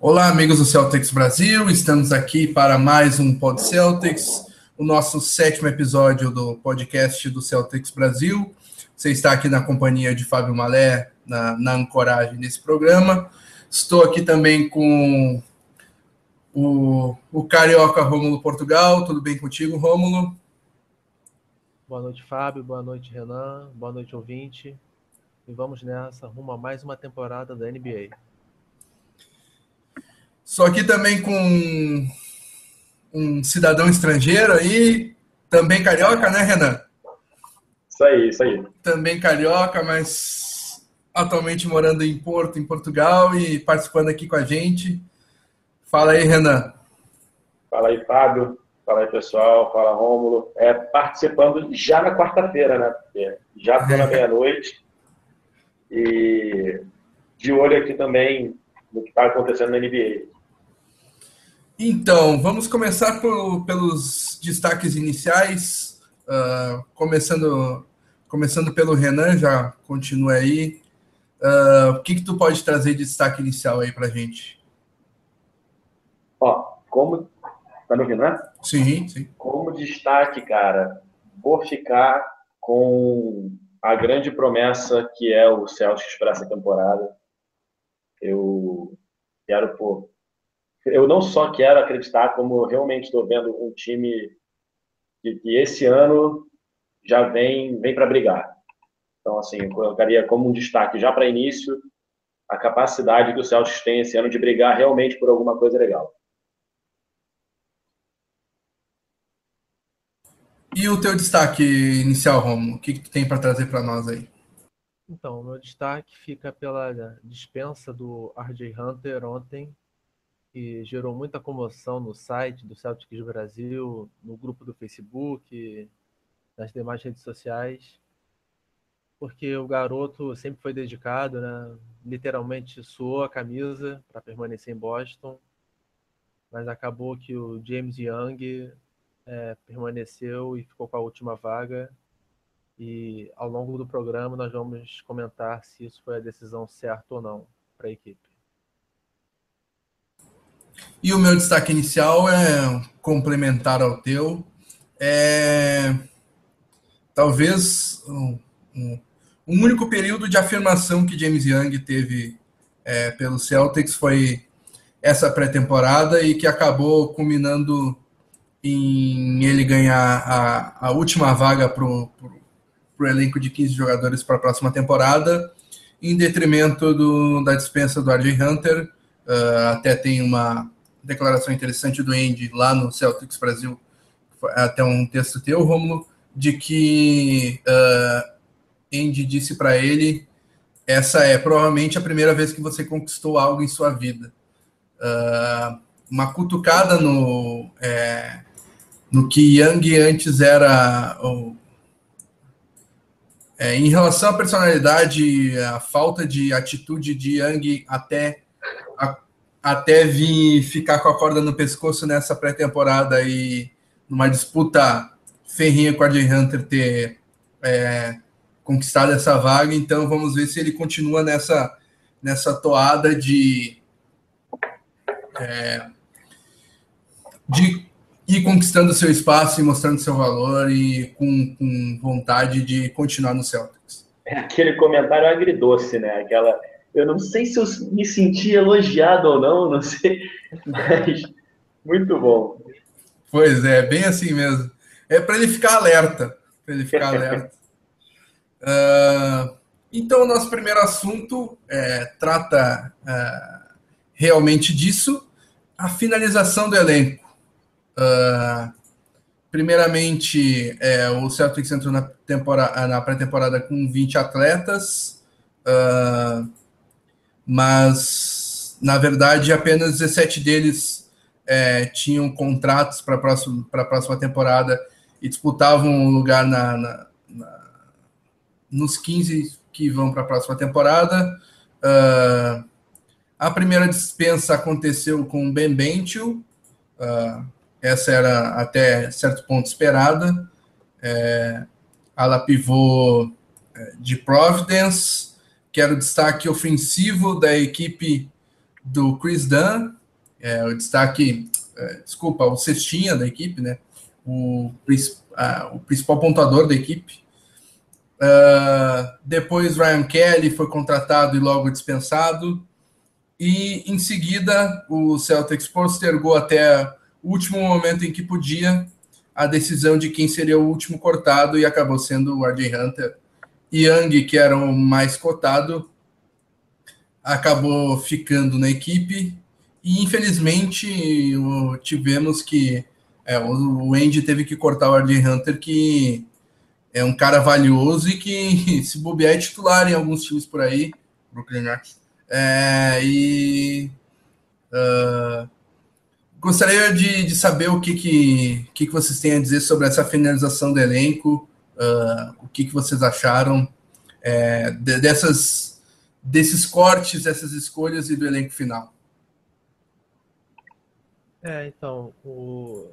Olá, amigos do Celtics Brasil, estamos aqui para mais um Pod Celtics, o nosso sétimo episódio do podcast do Celtics Brasil. Você está aqui na companhia de Fábio Malé, na, na ancoragem desse programa. Estou aqui também com o, o carioca Rômulo Portugal. Tudo bem contigo, Rômulo? Boa noite, Fábio. Boa noite, Renan. Boa noite, ouvinte. E vamos nessa, rumo a mais uma temporada da NBA. Só aqui também com um cidadão estrangeiro aí, também carioca, né, Renan? Isso aí, isso aí. Também carioca, mas atualmente morando em Porto, em Portugal, e participando aqui com a gente. Fala aí, Renan. Fala aí, Fábio. Fala aí, pessoal. Fala, Rômulo. É, participando já na quarta-feira, né? Porque já na meia-noite. E de olho aqui também no que está acontecendo na NBA. Então, vamos começar por, pelos destaques iniciais, uh, começando, começando pelo Renan, já continua aí. Uh, o que, que tu pode trazer de destaque inicial aí para gente? Ó, como... Tá me ouvindo, né? Sim, sim. Como destaque, cara, vou ficar com a grande promessa que é o Celtics para essa temporada. Eu quero, pô, eu não só quero acreditar, como realmente estou vendo um time que, que, esse ano já vem, vem para brigar. Então, assim, eu colocaria como um destaque já para início a capacidade que o Celtics tem esse ano de brigar realmente por alguma coisa legal. E o teu destaque inicial, Romo? O que, que tu tem para trazer para nós aí? Então, o meu destaque fica pela dispensa do RJ Hunter ontem que gerou muita comoção no site do Celtics Brasil, no grupo do Facebook, nas demais redes sociais, porque o garoto sempre foi dedicado, né? literalmente suou a camisa para permanecer em Boston, mas acabou que o James Young é, permaneceu e ficou com a última vaga. E ao longo do programa nós vamos comentar se isso foi a decisão certa ou não para a equipe. E o meu destaque inicial é complementar ao teu. É, talvez um, um, um, único período de afirmação que James Young teve é, pelo Celtics foi essa pré-temporada e que acabou culminando em ele ganhar a, a última vaga para o elenco de 15 jogadores para a próxima temporada, em detrimento do, da dispensa do RJ Hunter. Uh, até tem uma declaração interessante do Andy lá no Celtics Brasil, até um texto teu, Romulo, de que uh, Andy disse para ele: essa é provavelmente a primeira vez que você conquistou algo em sua vida. Uh, uma cutucada no, é, no que Young antes era. é, em relação à personalidade, a falta de atitude de Young até até vir ficar com a corda no pescoço nessa pré-temporada e numa disputa ferrinha com a Jay Hunter ter é, conquistado essa vaga. Então vamos ver se ele continua nessa, nessa toada de, é, de ir conquistando seu espaço e mostrando seu valor e com, com vontade de continuar no Celtics. É aquele comentário agridoce, né? Aquela eu não sei se eu me senti elogiado ou não, não sei, mas muito bom. Pois é, bem assim mesmo. É para ele ficar alerta, para ele ficar alerta. Uh, então, o nosso primeiro assunto é, trata uh, realmente disso, a finalização do elenco. Uh, primeiramente, é, o Celtics entrou na, na pré-temporada com 20 atletas. Uh, mas na verdade apenas 17 deles é, tinham contratos para a próxima temporada e disputavam um lugar na, na, na, nos 15 que vão para a próxima temporada. Uh, a primeira dispensa aconteceu com Ben Bentil, uh, essa era até certo ponto esperada. É, ala pivô é, de Providence, que era o destaque ofensivo da equipe do Chris Dunn, é, o destaque, é, desculpa, o cestinha da equipe, né? O, o principal pontuador da equipe. Uh, depois Ryan Kelly foi contratado e logo dispensado. E em seguida o Celtics postergou até o último momento em que podia a decisão de quem seria o último cortado e acabou sendo o RJ Hunter. Young, que era o mais cotado, acabou ficando na equipe e infelizmente tivemos que é, o Andy teve que cortar o RJ Hunter, que é um cara valioso e que se bobear é titular em alguns times por aí, Brooklyn Nets. É, e uh, gostaria de, de, saber o que, que, que, vocês têm a dizer sobre essa finalização do elenco, uh, o que, que vocês acharam é, de, dessas, desses cortes, dessas escolhas e do elenco final. É, então, o...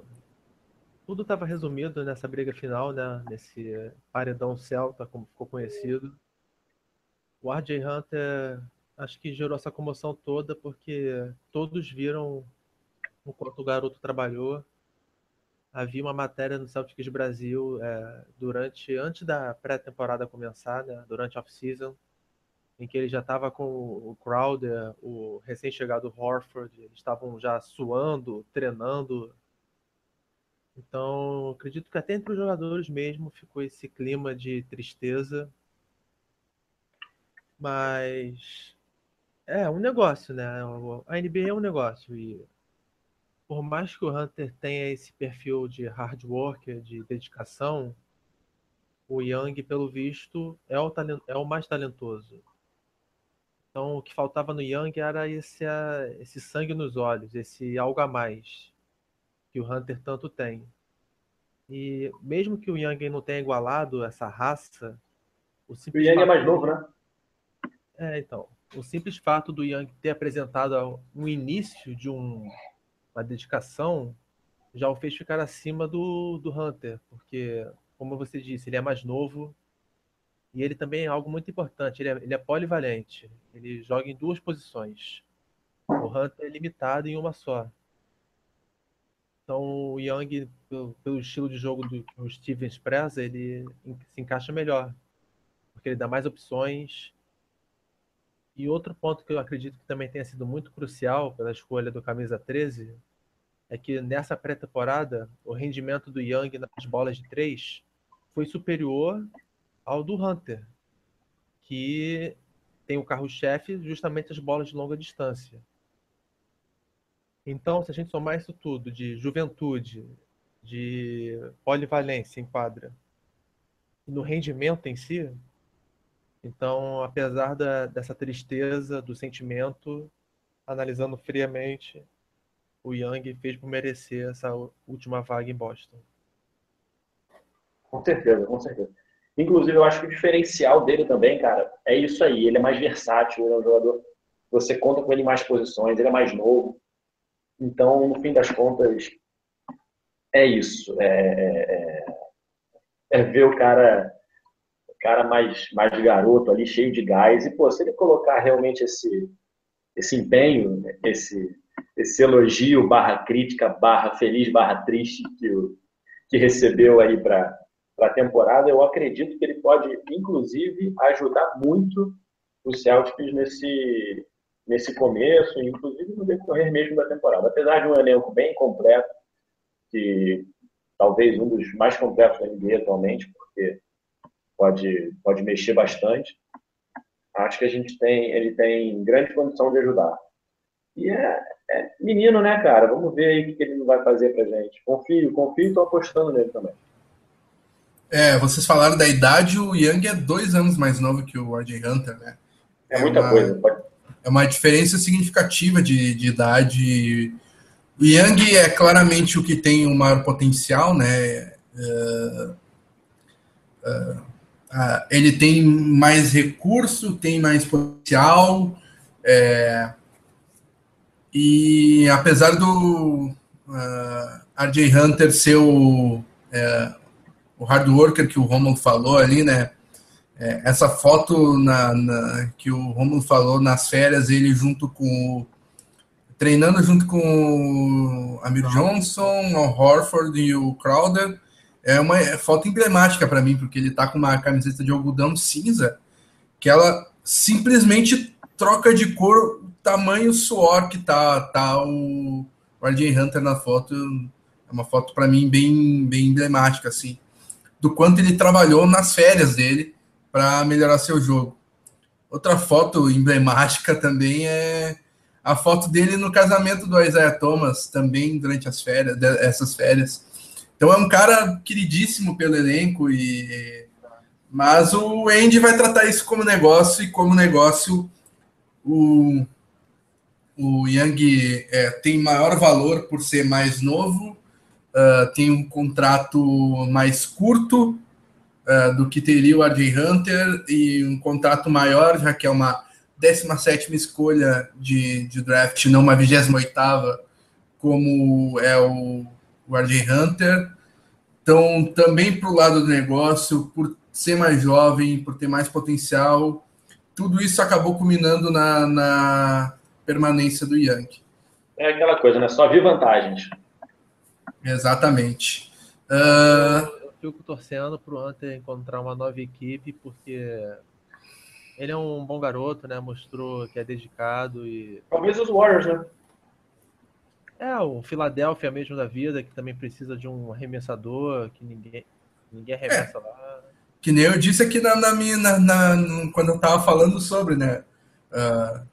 tudo estava resumido nessa briga final, né? Nesse paredão celta, como ficou conhecido. O RJ Hunter acho que gerou essa comoção toda porque todos viram o quanto o garoto trabalhou. Havia uma matéria no Celtics Brasil é, durante antes da pré-temporada começar, né, durante off-season, em que ele já estava com o Crowder, o recém-chegado Horford, eles estavam já suando, treinando. Então, acredito que até entre os jogadores mesmo ficou esse clima de tristeza. Mas é um negócio, né? A NBA é um negócio e por mais que o Hunter tenha esse perfil de hard worker, de dedicação, o Young, pelo visto, é o, talent, é o mais talentoso. Então, o que faltava no Young era esse, esse sangue nos olhos, esse algo a mais que o Hunter tanto tem. E mesmo que o Young não tenha igualado essa raça, o, o Young é mais novo, né? É, então o simples fato do Young ter apresentado um início de um, uma dedicação já o fez ficar acima do, do Hunter, porque, como você disse, ele é mais novo e ele também é algo muito importante. Ele é, ele é polivalente, ele joga em duas posições. O Hunter é limitado em uma só. Então, o Young, pelo, pelo estilo de jogo do que o Stevens preza, ele se encaixa melhor, porque ele dá mais opções e outro ponto que eu acredito que também tenha sido muito crucial pela escolha do camisa 13 é que nessa pré-temporada o rendimento do Young nas bolas de três foi superior ao do Hunter, que tem o carro-chefe justamente as bolas de longa distância. Então, se a gente somar isso tudo de juventude, de polivalência em quadra, e no rendimento em si, então, apesar da, dessa tristeza, do sentimento, analisando friamente, o Young fez por merecer essa última vaga em Boston. Com certeza, com certeza. Inclusive, eu acho que o diferencial dele também, cara, é isso aí. Ele é mais versátil, ele é um jogador. Você conta com ele em mais posições, ele é mais novo. Então, no fim das contas, é isso. É, é, é, é ver o cara cara mais, mais garoto ali, cheio de gás. E, pô, se ele colocar realmente esse, esse empenho, esse, esse elogio barra crítica, barra feliz, barra triste que, o, que recebeu aí para a temporada, eu acredito que ele pode, inclusive, ajudar muito o Celtics nesse, nesse começo, inclusive no decorrer mesmo da temporada. Apesar de um elenco bem completo, que talvez um dos mais completos da NBA atualmente, porque pode, pode mexer bastante. Acho que a gente tem, ele tem grande condição de ajudar. E é, é menino, né, cara? Vamos ver aí o que ele vai fazer pra gente. Confio, confio e estou apostando nele também. É, vocês falaram da idade, o Young é dois anos mais novo que o RJ Hunter, né? É, é muita uma, coisa. Pode... É uma diferença significativa de, de idade. O Young é claramente o que tem o maior potencial, né? Uh, uh, Uh, ele tem mais recurso, tem mais potencial, é, e apesar do uh, ah, RJ Hunter ser o, é, o hard worker que o Romulo falou ali, né? É, essa foto na, na, que o Romulo falou nas férias, ele junto com treinando junto com o Amir Johnson, o Horford e o Crowder. É uma foto emblemática para mim, porque ele está com uma camiseta de algodão cinza, que ela simplesmente troca de cor o tamanho suor que tá, tá o, o RJ Hunter na foto. É uma foto para mim bem, bem emblemática, assim, do quanto ele trabalhou nas férias dele para melhorar seu jogo. Outra foto emblemática também é a foto dele no casamento do Isaiah Thomas, também durante as férias, essas férias. Então é um cara queridíssimo pelo elenco e mas o Andy vai tratar isso como negócio e como negócio o o Young é, tem maior valor por ser mais novo, uh, tem um contrato mais curto uh, do que teria o RJ Hunter e um contrato maior, já que é uma 17 escolha de, de draft, não uma 28 como é o, o RJ Hunter. Então, também para o lado do negócio, por ser mais jovem, por ter mais potencial, tudo isso acabou culminando na, na permanência do Yankee. É aquela coisa, né? Só vi vantagens. Exatamente. Uh, fico torcendo para o Hunter encontrar uma nova equipe, porque ele é um bom garoto, né? Mostrou que é dedicado e. Talvez os Warriors, né? É, o Philadelphia mesmo da vida, que também precisa de um arremessador, que ninguém, ninguém arremessa é, lá. Que nem eu disse aqui na, na minha. Na, na, quando eu tava falando sobre, né? Uh,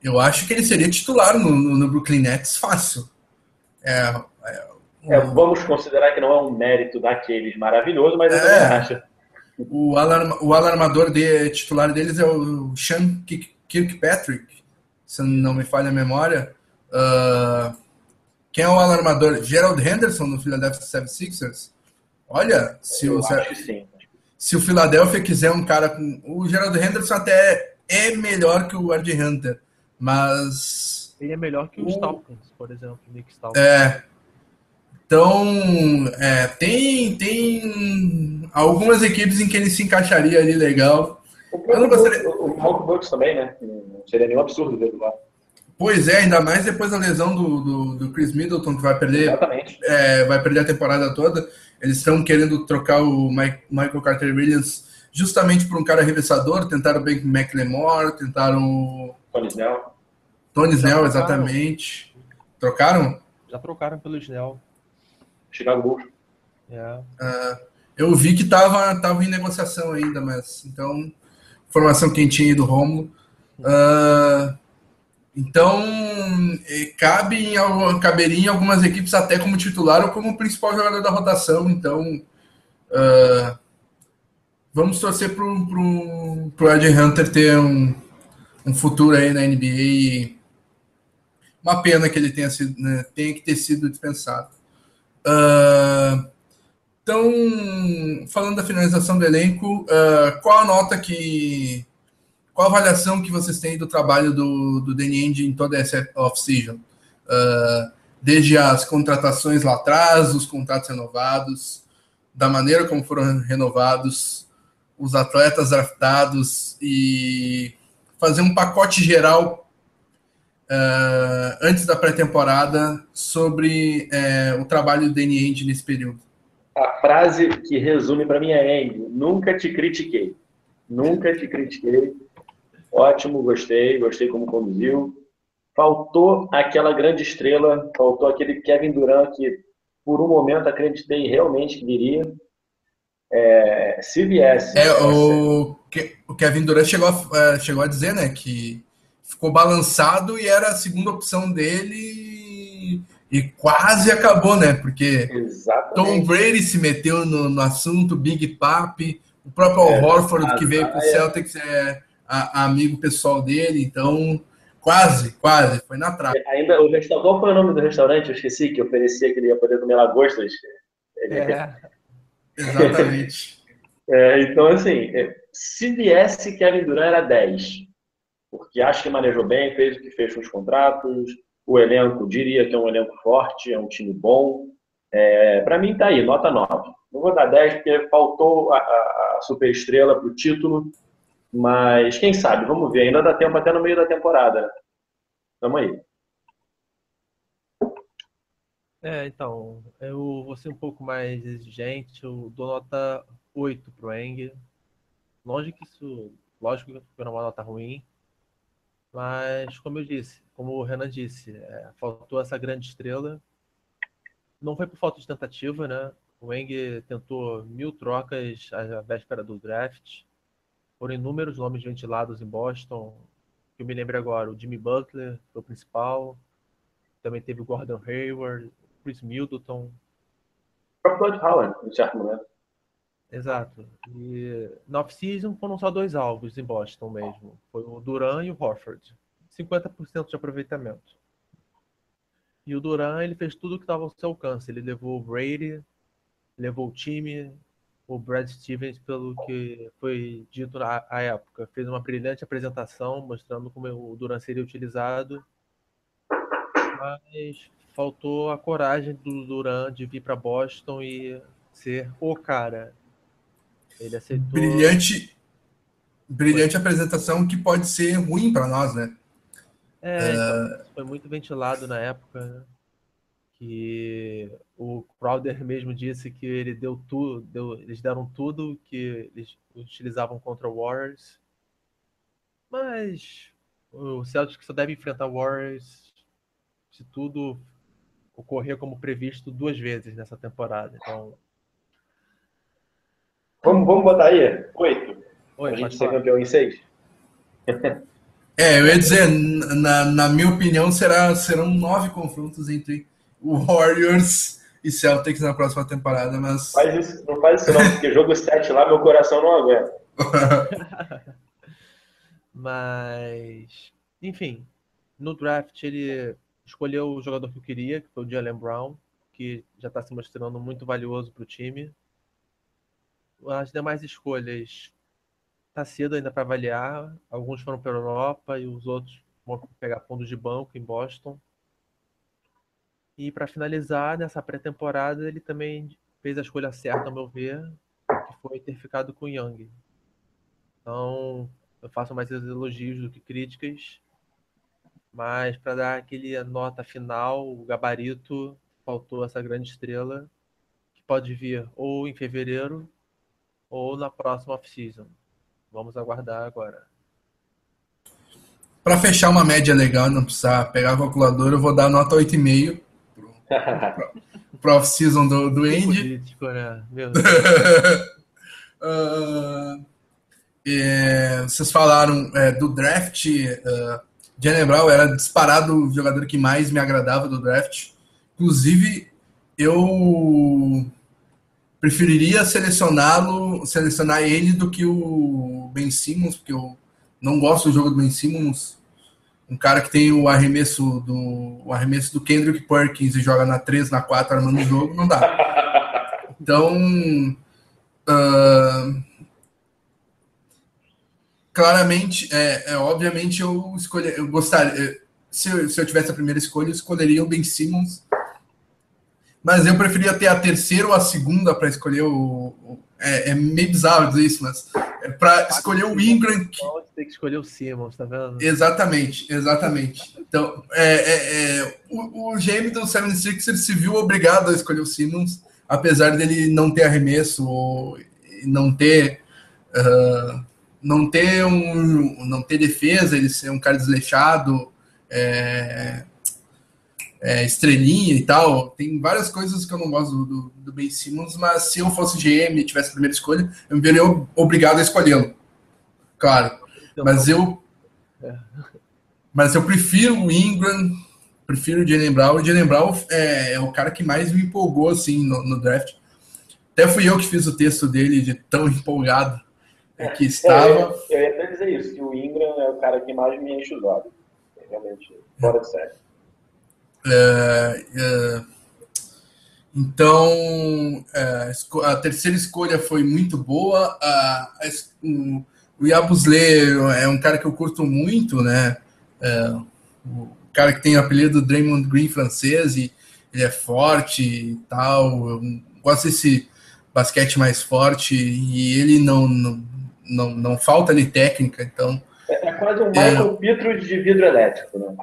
eu acho que ele seria titular no, no, no Brooklyn Nets fácil. É, é é, vamos considerar que não é um mérito daqueles maravilhoso, mas eu é, também acho. O, alarma, o alarmador de, titular deles é o Sean Kirkpatrick, se não me falha a memória. Uh, quem é o alarmador? Gerald Henderson no Philadelphia 76ers? Olha, se o, se, se o Philadelphia quiser um cara com. O Gerald Henderson até é melhor que o Ed Hunter, mas. Ele é melhor que o, o Stalkins, por exemplo, Nick Stalkins. É, então, é, tem, tem algumas equipes em que ele se encaixaria ali legal. O próprio gostaria... o Bucks também, né? Não seria nenhum absurdo ver lá. Pois é, ainda mais depois da lesão do, do, do Chris Middleton, que vai perder, é, vai perder a temporada toda. Eles estão querendo trocar o Mike, Michael Carter Williams justamente por um cara arremessador. Tentaram o Ben McLemore, tentaram Tony Snell. Tony Snell, exatamente. Trocaram? Já trocaram pelo Snell. Chicago Bulls. Yeah. Uh, eu vi que estava tava em negociação ainda, mas então informação quentinha aí do Romulo. Uh, então cabe em, caberia em algumas equipes até como titular ou como principal jogador da rotação. Então uh, vamos torcer para o Ed Hunter ter um, um futuro aí na NBA. Uma pena que ele tenha, sido, né, tenha que ter sido dispensado. Uh, então, falando da finalização do elenco, uh, qual a nota que. Qual a avaliação que vocês têm do trabalho do, do Ainge em toda essa off-season? Uh, desde as contratações lá atrás, os contratos renovados, da maneira como foram renovados, os atletas draftados e fazer um pacote geral uh, antes da pré-temporada sobre uh, o trabalho do Danny Ainge nesse período? A frase que resume para mim é Andy, nunca te critiquei. Nunca te critiquei. Ótimo, gostei, gostei como conduziu. Faltou aquela grande estrela, faltou aquele Kevin Durant que por um momento acreditei realmente que viria. É, se viesse. É, o, o Kevin Durant chegou a, é, chegou a dizer né, que ficou balançado e era a segunda opção dele e quase acabou, né? Porque Exatamente. Tom Brady se meteu no, no assunto, Big Papi, o próprio Al é, Horford que veio para o Celtics é a, a amigo pessoal dele, então quase, quase, foi na trave. Ainda o restaurante, qual foi o nome do restaurante? Eu esqueci que oferecia que ele ia poder comer lagostas. É. Exatamente. É, então, assim, é, se viesse Kevin Durant era 10 porque acho que manejou bem, fez o que fez com os contratos, o elenco, diria que é um elenco forte, é um time bom. É, para mim tá aí, nota 9. Não vou dar 10 porque faltou a, a, a super estrela para o título, mas quem sabe, vamos ver, ainda dá tempo até no meio da temporada. Tamo aí. É, então, eu vou ser um pouco mais exigente, eu dou nota 8 pro Eng. Longe que isso, lógico que é uma nota ruim, mas como eu disse, como o Renan disse, é, faltou essa grande estrela. Não foi por falta de tentativa, né? O Eng tentou mil trocas à véspera do draft. Foram inúmeros nomes ventilados em Boston. Que eu me lembro agora, o Jimmy Butler foi o principal. Também teve o Gordon Hayward, Chris Middleton. O Bud Howard, em certo momento. Exato. E na off-season foram só dois alvos em Boston mesmo. Foi o Duran e o Horford. 50% de aproveitamento. E o Duran, ele fez tudo o que estava ao seu alcance. Ele levou o Brady, levou o time, o Brad Stevens, pelo que foi dito na época. Fez uma brilhante apresentação mostrando como o Duran seria utilizado. Mas faltou a coragem do Duran de vir para Boston e ser o cara. Ele aceitou. Brilhante, brilhante foi. apresentação que pode ser ruim para nós, né? É, então, foi muito ventilado na época, né? Que o Crowder mesmo disse que ele deu tudo, deu, eles deram tudo que eles utilizavam contra o Warriors. Mas o Celtics só deve enfrentar o Warriors se tudo ocorrer como previsto duas vezes nessa temporada. Então. Vamos, vamos botar aí? Oito. Oi, a gente ser campeão em seis. É, eu ia dizer, na, na minha opinião, será, serão nove confrontos entre Warriors e Celtics na próxima temporada, mas. Faz isso, não faz isso não, porque jogo 7 lá, meu coração não aguenta. mas, enfim, no draft ele escolheu o jogador que eu queria, que foi o Jalen Brown, que já está se mostrando muito valioso para o time. As demais escolhas tá cedo ainda para avaliar. Alguns foram para Europa e os outros vão pegar fundos de banco em Boston. E para finalizar, nessa pré-temporada, ele também fez a escolha certa, ao meu ver, que foi ter ficado com o Young. Então, eu faço mais elogios do que críticas. Mas para dar aquele nota final, o gabarito, faltou essa grande estrela, que pode vir ou em fevereiro ou na próxima off-season. Vamos aguardar agora. Para fechar uma média legal, não precisar pegar a calculadora, eu vou dar nota 8,5 pro off-season do, do Andy. Político, né? Uh, é, vocês falaram é, do draft. Uh, Jalen Brown era disparado o jogador que mais me agradava do draft. Inclusive, eu preferiria selecioná-lo, selecionar ele do que o Ben Simmons, porque eu não gosto do jogo do Ben Simmons um cara que tem o arremesso do o arremesso do Kendrick Perkins e joga na 3, na 4 armando o jogo, não dá. Então, uh, claramente, é, é, obviamente eu escolhi, eu gostaria, se eu, se eu tivesse a primeira escolha, eu escolheria o Ben Simmons, mas eu preferia ter a terceira ou a segunda para escolher o, o é, é, meio bizarro dizer isso, mas é para escolher o Ingram. Que... Tem que escolher o Simmons, tá vendo? Exatamente, exatamente. Então, é, é, é o, o GM do 76ers se viu obrigado a escolher o Simmons, apesar dele não ter arremesso ou não ter. Uh, não ter um não ter defesa, ele ser um cara desleixado, é, é, estrelinha e tal. Tem várias coisas que eu não gosto do, do, do Ben Simmons, mas se eu fosse GM e tivesse a primeira escolha, eu me veria obrigado a escolhê-lo. Claro. Mas eu. Mas eu prefiro o Ingram, prefiro o Jalen Brown. O Jalen Brown é, é, o cara que mais me empolgou assim, no, no, draft. Até fui eu que fiz o texto dele de tão empolgado é, que estava. Eu, eu ia até dizer isso, que o Ingram é o cara que mais me enche os olhos. Realmente, fora de série. É, é, então, é, a terceira escolha foi muito boa. A, a, o, o Yabusle é um cara que eu curto muito, né? É, o cara que tem o apelido Draymond Green francês e ele é forte e tal. Eu gosto desse basquete mais forte e ele não, não, não, não falta ali técnica, então... É, é quase um Michael é, Petro de vidro elétrico, né?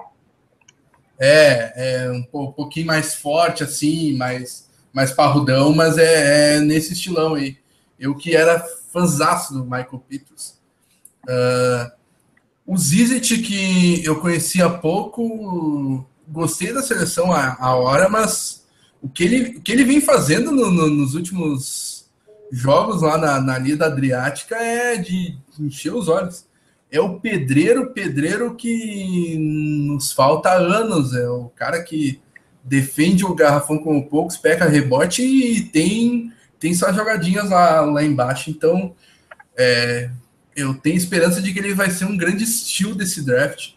É, é um pouquinho mais forte, assim, mais, mais parrudão, mas é, é nesse estilão aí. Eu que era fãzaço do Michael Peters. Uh, o Zizit, que eu conhecia pouco, gostei da seleção a, a hora, mas o que ele, o que ele vem fazendo no, no, nos últimos jogos lá na, na Liga Adriática é de encher os olhos. É o pedreiro, pedreiro que nos falta anos. É o cara que defende o garrafão como poucos, peca rebote e tem, tem suas jogadinhas lá, lá embaixo. Então, é, eu tenho esperança de que ele vai ser um grande estilo desse draft,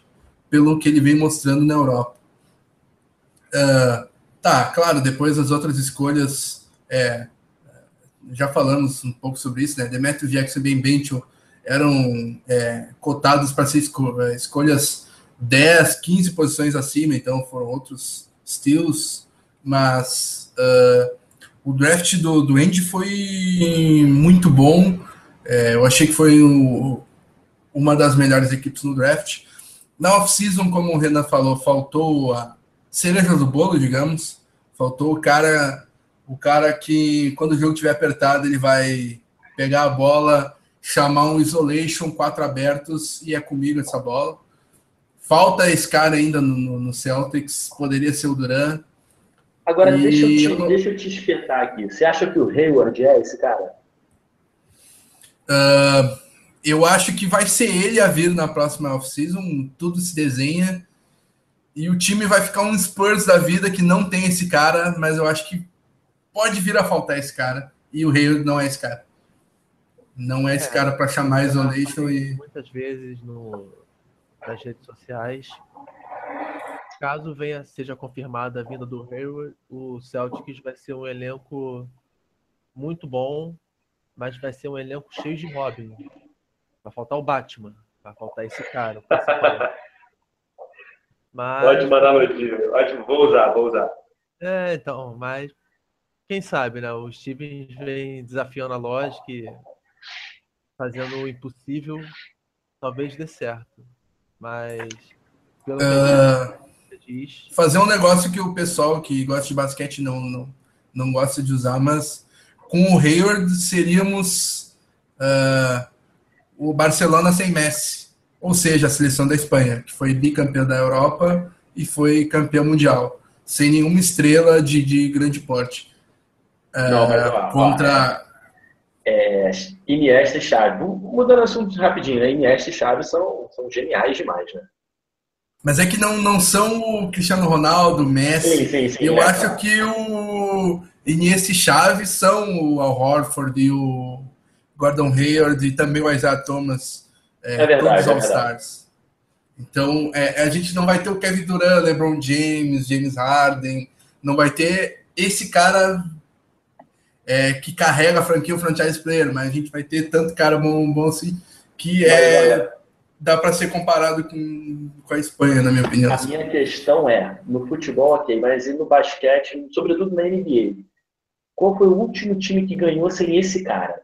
pelo que ele vem mostrando na Europa. Uh, tá, claro, depois as outras escolhas, é, já falamos um pouco sobre isso, né? Demetrio Jackson Ben Benchel eram é, cotados para ser é, escolhas 10, 15 posições acima, então foram outros steals, mas uh, o draft do, do Andy foi muito bom. É, eu achei que foi o, uma das melhores equipes no draft. Na off-season, como o Renan falou, faltou a cereja do bolo, digamos. Faltou o cara, o cara que, quando o jogo estiver apertado, ele vai pegar a bola, chamar um isolation, quatro abertos, e é comigo essa bola. Falta esse cara ainda no, no Celtics, poderia ser o Duran. Agora, e... deixa, eu te, deixa eu te espetar aqui. Você acha que o Hayward é esse cara? Uh, eu acho que vai ser ele a vir na próxima off-season, tudo se desenha. E o time vai ficar um Spurs da vida que não tem esse cara, mas eu acho que pode vir a faltar esse cara. E o Hayward não é esse cara. Não é esse é, cara para chamar isolation e. Muitas vezes no, nas redes sociais. Caso venha, seja confirmada a vinda do Hayward, o Celtics vai ser um elenco muito bom, mas vai ser um elenco cheio de Robin. Vai faltar o Batman, vai faltar esse cara. Mas... Pode mandar notícia. Ótimo, vou usar, vou usar. É, então, mas quem sabe, né? O Stevens vem desafiando a lógica e fazendo o impossível, talvez dê certo. Mas pelo uh, diz... fazer um negócio que o pessoal que gosta de basquete não, não, não gosta de usar, mas com o Hayward seríamos uh, o Barcelona sem Messi, ou seja, a seleção da Espanha, que foi bicampeã da Europa e foi campeã mundial, sem nenhuma estrela de, de grande porte. Uh, não, mas, contra é, Iniesta e Xavi. Mudando assunto rapidinho, né? Iniesta e Xavi são, são geniais demais, né? Mas é que não, não são o Cristiano Ronaldo, Messi. Sim, sim, sim, Eu é, acho que o Iniesta e Xavi são o Al Horford e o Gordon Hayward e também o Isaiah Thomas. É, é verdade, todos os é All-Stars. Então, é, a gente não vai ter o Kevin Durant, LeBron James, James Harden. Não vai ter esse cara é, que carrega a franquia, o franchise player, mas a gente vai ter tanto cara bom, bom assim que é dá para ser comparado com, com a Espanha, na minha opinião. A minha questão é, no futebol, ok, mas e no basquete, sobretudo na NBA, qual foi o último time que ganhou sem esse cara?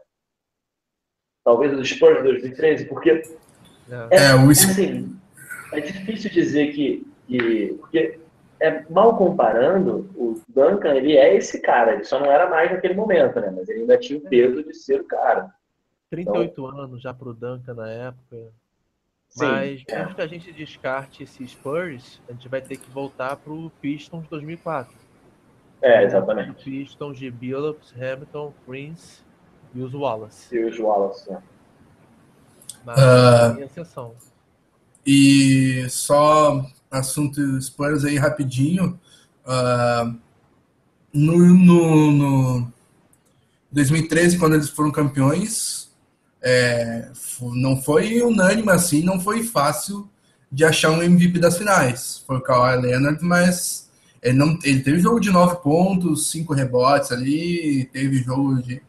Talvez o Spurs de 2013, porque é, é, o... assim, é difícil dizer que, que porque é, mal comparando, o Duncan, ele é esse cara, ele só não era mais naquele momento, né? Mas ele ainda tinha o peso de ser o cara. 38 então, anos já pro Duncan na época. Sim, Mas é. antes que a gente descarte esse Spurs, a gente vai ter que voltar pro Pistons 2004. É, exatamente. O Pistons de Billups, Hamilton, Prince e os Wallace. E os Wallace, né? Mas uh, exceção. E só assunto Spurs aí rapidinho. Uh, no, no, no 2013, quando eles foram campeões, é, não foi unânime assim, não foi fácil de achar um MVP das finais. Foi o Kawhi Leonard, mas ele, não, ele teve jogo de nove pontos, cinco rebotes ali, teve jogo de.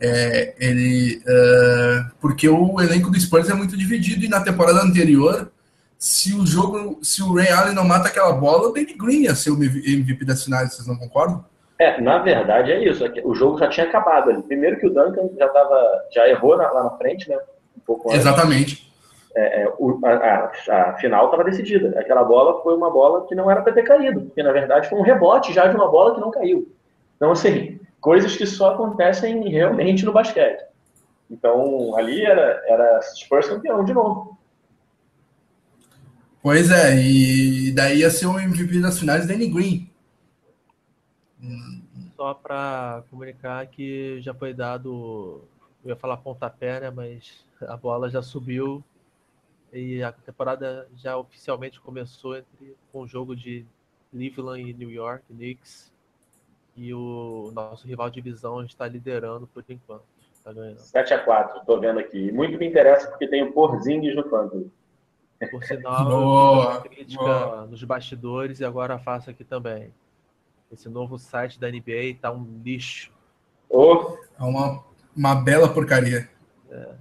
É, ele, uh, porque o elenco do Spurs é muito dividido e na temporada anterior se o jogo, se o Ray Allen não mata aquela bola, o Danny Green ia ser o MVP das finais, vocês não concordam? É, na verdade é isso. É o jogo já tinha acabado ali. Primeiro que o Duncan já tava, já errou lá na frente, né? Um pouco antes. Exatamente. é, é, o, a, a, final estava decidida. Aquela bola foi uma bola que não era para ter caído, porque na verdade foi um rebote já de uma bola que não caiu. Então, assim, coisas que só acontecem realmente no basquete. Então, ali era, era Spurs campeão de novo. Pois é, e daí ia ser o MVP das finais Danny Green. Só para comunicar que já foi dado, eu ia falar pontapé, né, mas a bola já subiu e a temporada já oficialmente começou entre, com o jogo de Cleveland e New York, Knicks, e o nosso rival de divisão está liderando por enquanto. Tá ganhando. 7x4, estou vendo aqui. Muito me interessa porque tem o Porzingis no canto. Por sinal, boa, crítica boa. nos bastidores e agora faço aqui também. Esse novo site da NBA está um lixo. Oh. É uma, uma bela porcaria. É.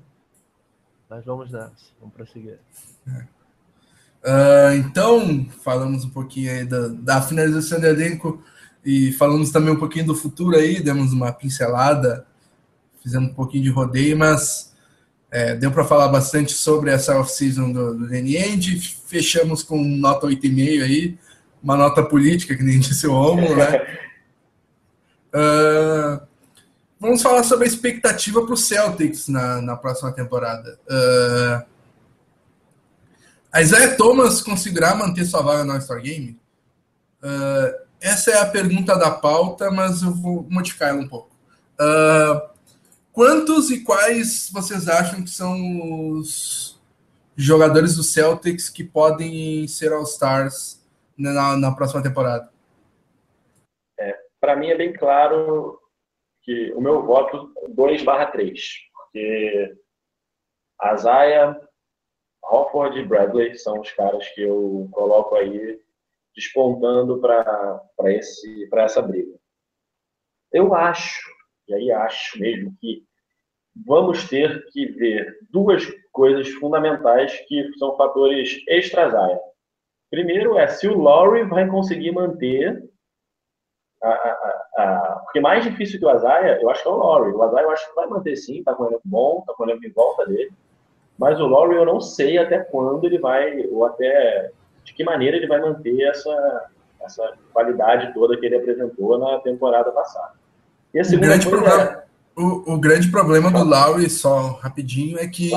Mas vamos nessa, vamos prosseguir. É. Uh, então, falamos um pouquinho aí da, da finalização do elenco e falamos também um pouquinho do futuro aí, demos uma pincelada, fizemos um pouquinho de rodeio, mas é, deu para falar bastante sobre essa off-season do, do DNN, fechamos com nota 8,5 aí, uma nota política, que nem disse o Romulo, né? Uh, Vamos falar sobre a expectativa para o Celtics na, na próxima temporada. Uh, a Isaiah Thomas conseguirá manter sua vaga no All-Star Game? Uh, essa é a pergunta da pauta, mas eu vou modificar ela um pouco. Uh, quantos e quais vocês acham que são os jogadores do Celtics que podem ser All-Stars na, na próxima temporada? É, Para mim é bem claro que o meu voto 2 barra 3, porque Azaia, Hofford e Bradley são os caras que eu coloco aí despontando para essa briga. Eu acho, e aí acho mesmo, que vamos ter que ver duas coisas fundamentais que são fatores extra-Zaia. Primeiro é se o Laurie vai conseguir manter a, a, a, porque mais difícil que o Azaia, eu acho que é o Laurie. O Azaia eu acho que vai manter sim, tá com um elenco bom, tá com um elenco em volta dele. Mas o Laurie eu não sei até quando ele vai, ou até de que maneira ele vai manter essa, essa qualidade toda que ele apresentou na temporada passada. E a o grande, problema, é... o, o, grande problema do Laurie, só rapidinho, é que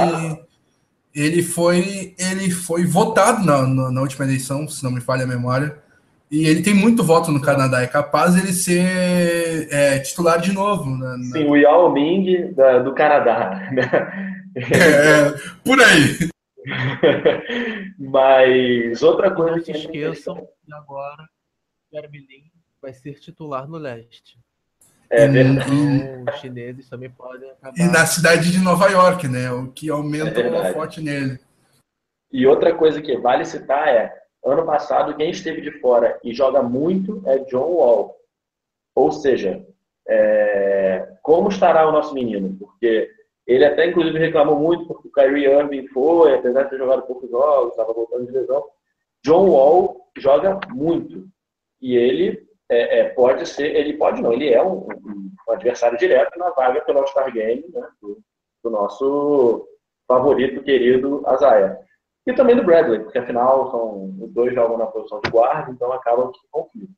ele foi ele foi votado na, na, na última eleição, se não me falha a memória, e ele tem muito voto no Canadá, é capaz ele ser é, titular de novo. Né? Sim, o Yao Ming da, do Canadá. É, por aí. Mas outra coisa Não se esqueçam que agora Jeremy vai ser titular no leste. É verdade. Os chineses também podem acabar. E na cidade de Nova York, né? O que aumenta é o forte nele. E outra coisa que vale citar é Ano passado, quem esteve de fora e joga muito é John Wall. Ou seja, é... como estará o nosso menino? Porque ele até, inclusive, reclamou muito porque o Kyrie Irving foi, apesar de ter jogado poucos jogos, estava voltando de lesão. John Wall joga muito. E ele é, é, pode ser, ele pode não, ele é um, um, adversário direto na vaga pelo All-Star Game né, do, do, nosso favorito, querido Azaia. E também do Bradley, porque afinal são, os dois jogam na posição de guarda, então acaba que conflito.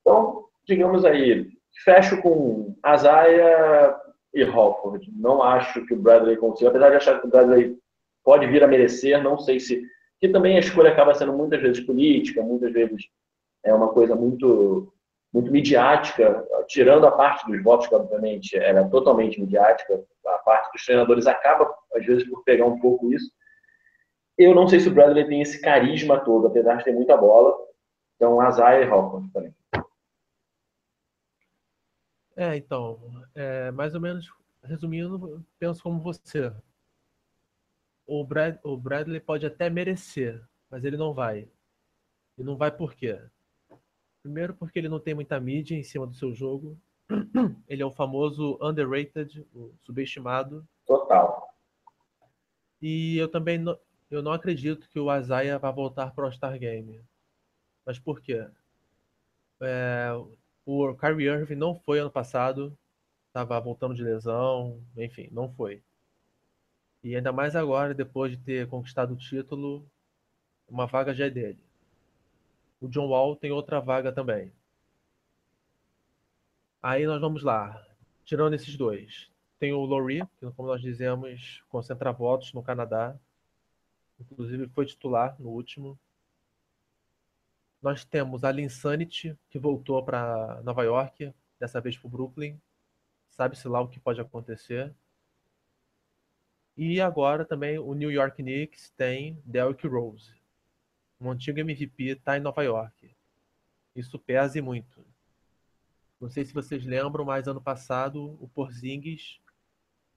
Então, digamos aí, fecho com Azaia e Hofford. Não acho que o Bradley consiga, apesar de achar que o Bradley pode vir a merecer, não sei se. Que também a escolha acaba sendo muitas vezes política, muitas vezes é uma coisa muito muito midiática, tirando a parte dos votos, que obviamente era totalmente midiática, a parte dos treinadores acaba, às vezes, por pegar um pouco isso. Eu não sei se o Bradley tem esse carisma todo, apesar de ter muita bola. Então, Azaia e Hawkins também. É, então, é, mais ou menos, resumindo, penso como você. O, Brad, o Bradley pode até merecer, mas ele não vai. E não vai por quê? Primeiro porque ele não tem muita mídia em cima do seu jogo. Ele é o famoso underrated, o subestimado. Total. E eu também eu não acredito que o Azaia vá voltar para o All-Star Game. Mas por quê? É, o Kyrie Irving não foi ano passado, estava voltando de lesão, enfim, não foi. E ainda mais agora, depois de ter conquistado o título, uma vaga já é dele. O John Wall tem outra vaga também. Aí nós vamos lá. Tirando esses dois. Tem o Laurie, que como nós dizemos, concentra votos no Canadá. Inclusive foi titular no último. Nós temos a Linsanity, que voltou para Nova York, dessa vez para o Brooklyn. Sabe-se lá o que pode acontecer. E agora também o New York Knicks tem Derrick Rose. Um antigo MVP está em Nova York. Isso pesa muito. Não sei se vocês lembram, mas ano passado o Porzingis,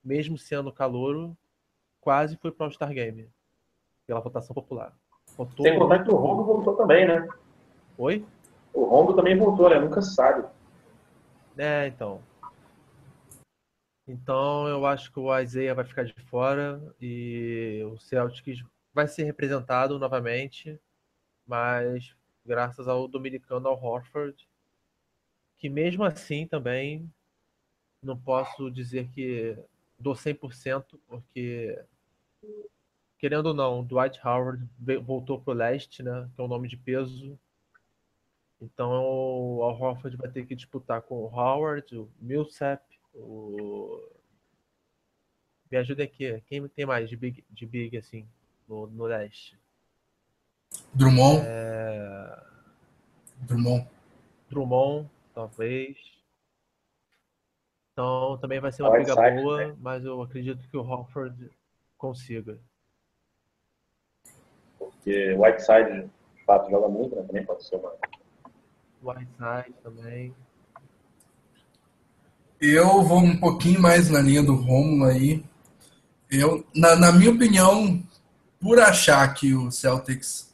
mesmo sendo calouro, quase foi para o All-Star Game pela votação popular. Votou Sem contar que o Rondo voltou também, né? Oi? O Rondo também voltou, né? Nunca se sabe. É, então. Então eu acho que o Isaiah vai ficar de fora e o Celtics vai ser representado novamente, mas graças ao dominicano ao Horford, que mesmo assim também não posso dizer que dou 100%, porque querendo ou não, Dwight Howard voltou pro leste, né, que é um nome de peso. Então o Al Horford vai ter que disputar com o Howard, o Millsap, o... Me ajuda aqui, quem tem mais de big, de big assim, no, no leste? Drummond. É... Drummond. Drummond, talvez. Então também vai ser uma briga boa, né? mas eu acredito que o Hofford consiga. Porque o Whiteside, de fato, joga muito, né? Também pode ser uma. Whiteside também. Eu vou um pouquinho mais na linha do Romulo aí. Eu, na, na minha opinião, por achar que o Celtics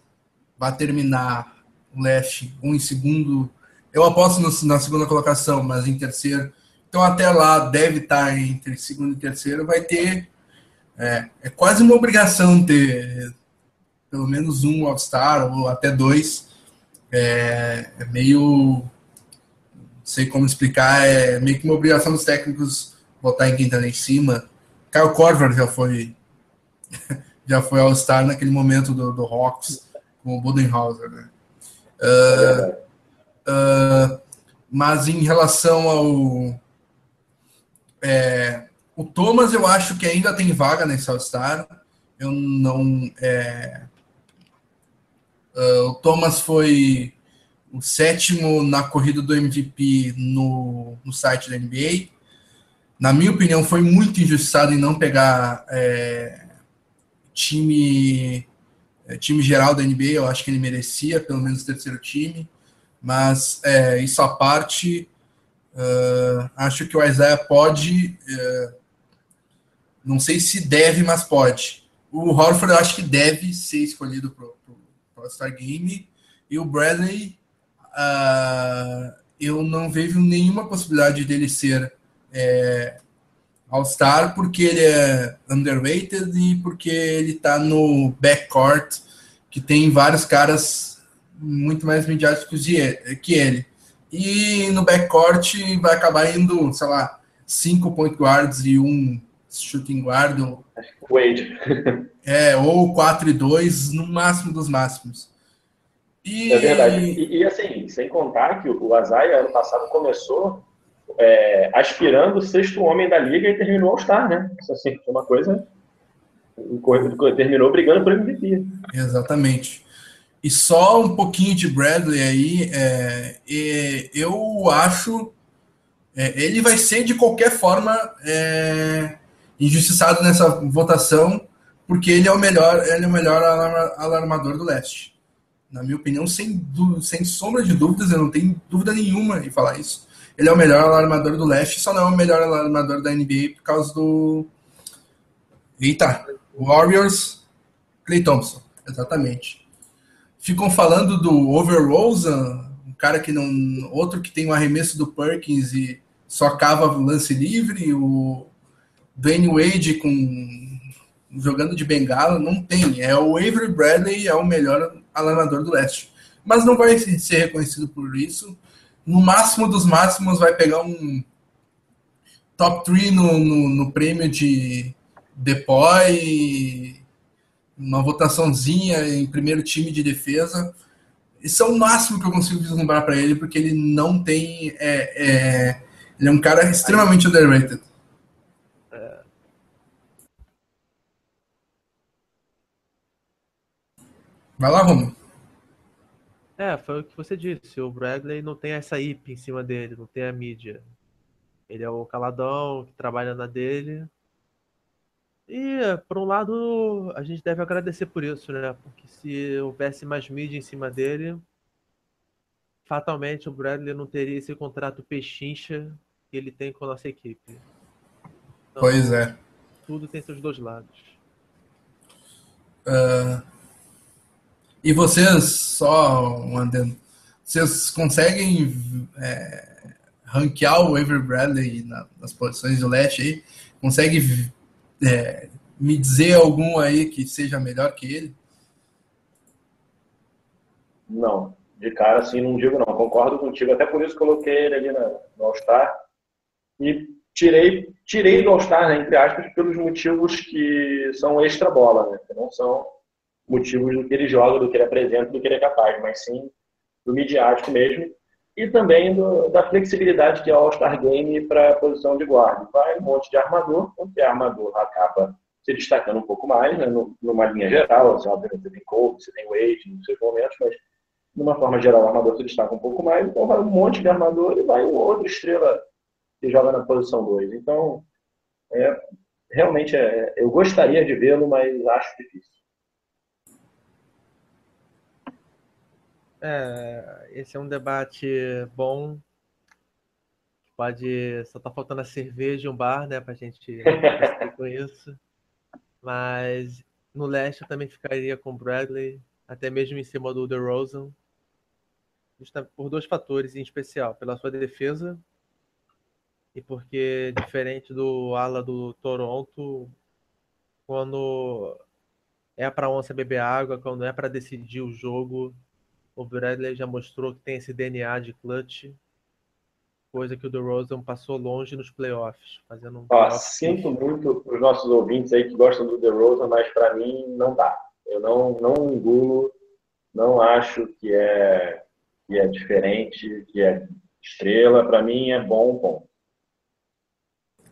vai terminar o leste um em segundo, eu aposto no, na segunda colocação, mas em terceiro. Então até lá deve estar entre segundo e terceiro, vai ter é, é quase uma obrigação ter pelo menos um All-Star ou até dois. É, é meio sei como explicar, é meio que uma obrigação dos técnicos botar em quem tá em cima. Kyle Korver já foi já foi All-Star naquele momento do, do Hawks com o Budenhauser, né? Uh, uh, mas em relação ao é, o Thomas, eu acho que ainda tem vaga nesse All-Star. Eu não. É, uh, o Thomas foi o sétimo na corrida do MVP no, no site da NBA. Na minha opinião, foi muito injustiçado em não pegar é, time, é, time geral da NBA. Eu acho que ele merecia, pelo menos, o terceiro time. Mas é, isso à parte, uh, acho que o Isaiah pode. Uh, não sei se deve, mas pode. O Horford eu acho que deve ser escolhido para o All-Star Game. E o Bradley uh, eu não vejo nenhuma possibilidade dele ser é, All-Star porque ele é underrated e porque ele está no backcourt que tem vários caras muito mais midiáticos que ele. E no backcourt vai acabar indo, sei lá, cinco point guards e um shooting guard. Ou, Wade. é, ou 4 e 2 no máximo dos máximos. E... É verdade. E, e, assim, sem contar que o Azaia ano passado começou é, aspirando o sexto homem da liga e terminou ao Star, né? Isso assim, foi uma coisa. Terminou brigando por MVP. Exatamente. E só um pouquinho de Bradley aí, é, é, eu acho. É, ele vai ser de qualquer forma é, injustiçado nessa votação, porque ele é o melhor, ele é o melhor alarmador do leste na minha opinião, sem, sem sombra de dúvidas, eu não tenho dúvida nenhuma em falar isso. Ele é o melhor alarmador do leste, só não é o melhor alarmador da NBA por causa do. Eita! Warriors, Clay Thompson, exatamente. Ficam falando do Overrosa, um cara que não. Outro que tem o um arremesso do Perkins e só cava lance livre, o Dwayne Wade com jogando de bengala, não tem. É o Avery Bradley, é o melhor alarmador do leste. Mas não vai ser reconhecido por isso. No máximo dos máximos, vai pegar um top 3 no, no, no prêmio de Depoy, uma votaçãozinha em primeiro time de defesa. Isso é o máximo que eu consigo vislumbrar para ele, porque ele não tem. É, é, ele é um cara extremamente underrated. Vai lá, Romulo. É, foi o que você disse. O Bradley não tem essa IP em cima dele, não tem a mídia. Ele é o caladão que trabalha na dele. E, por um lado, a gente deve agradecer por isso, né? Porque se houvesse mais mídia em cima dele, fatalmente o Bradley não teria esse contrato pechincha que ele tem com a nossa equipe. Então, pois é. Tudo tem seus dois lados. Uh, e vocês, só um adendo, vocês conseguem é, ranquear o Avery Bradley na, nas posições do leste aí? Consegue é, me dizer algum aí que seja melhor que ele? Não, de cara assim não digo não, concordo contigo, até por isso coloquei ele ali na, no All-Star e tirei, tirei do All-Star, né, entre aspas, pelos motivos que são extra bola, né, que não são motivos do que ele joga, do que ele apresenta, do que ele é capaz, mas sim do midiático mesmo e também do, da flexibilidade que é o All-Star Game para a posição de guarda. Vai um monte de armador, porque a armador acaba se destacando um pouco mais, né, numa linha geral, assim, obviamente você tem Kobe, você tem Wade nos seus momentos, mas de uma forma geral o armador se destaca um pouco mais, então vai um monte de armador e vai outra estrela que joga na posição 2. Então, é, realmente, é, eu gostaria de vê-lo, mas acho difícil. É, esse é um debate bom. Pode. Só tá faltando a cerveja e um bar, né, pra gente com isso. Mas no leste eu também ficaria com Bradley, até mesmo em cima do DeRozan. Por dois fatores em especial, pela sua defesa e porque diferente do ala do Toronto, quando é para onça beber água, quando é para decidir o jogo, o Bradley já mostrou que tem esse DNA de clutch, coisa que o DeRozan passou longe nos playoffs, fazendo um Ó, sinto muito para os nossos ouvintes aí que gostam do DeRozan, mas para mim não dá. Eu não não engulo, não acho que é que é diferente, que é estrela. Para mim é bom, bom.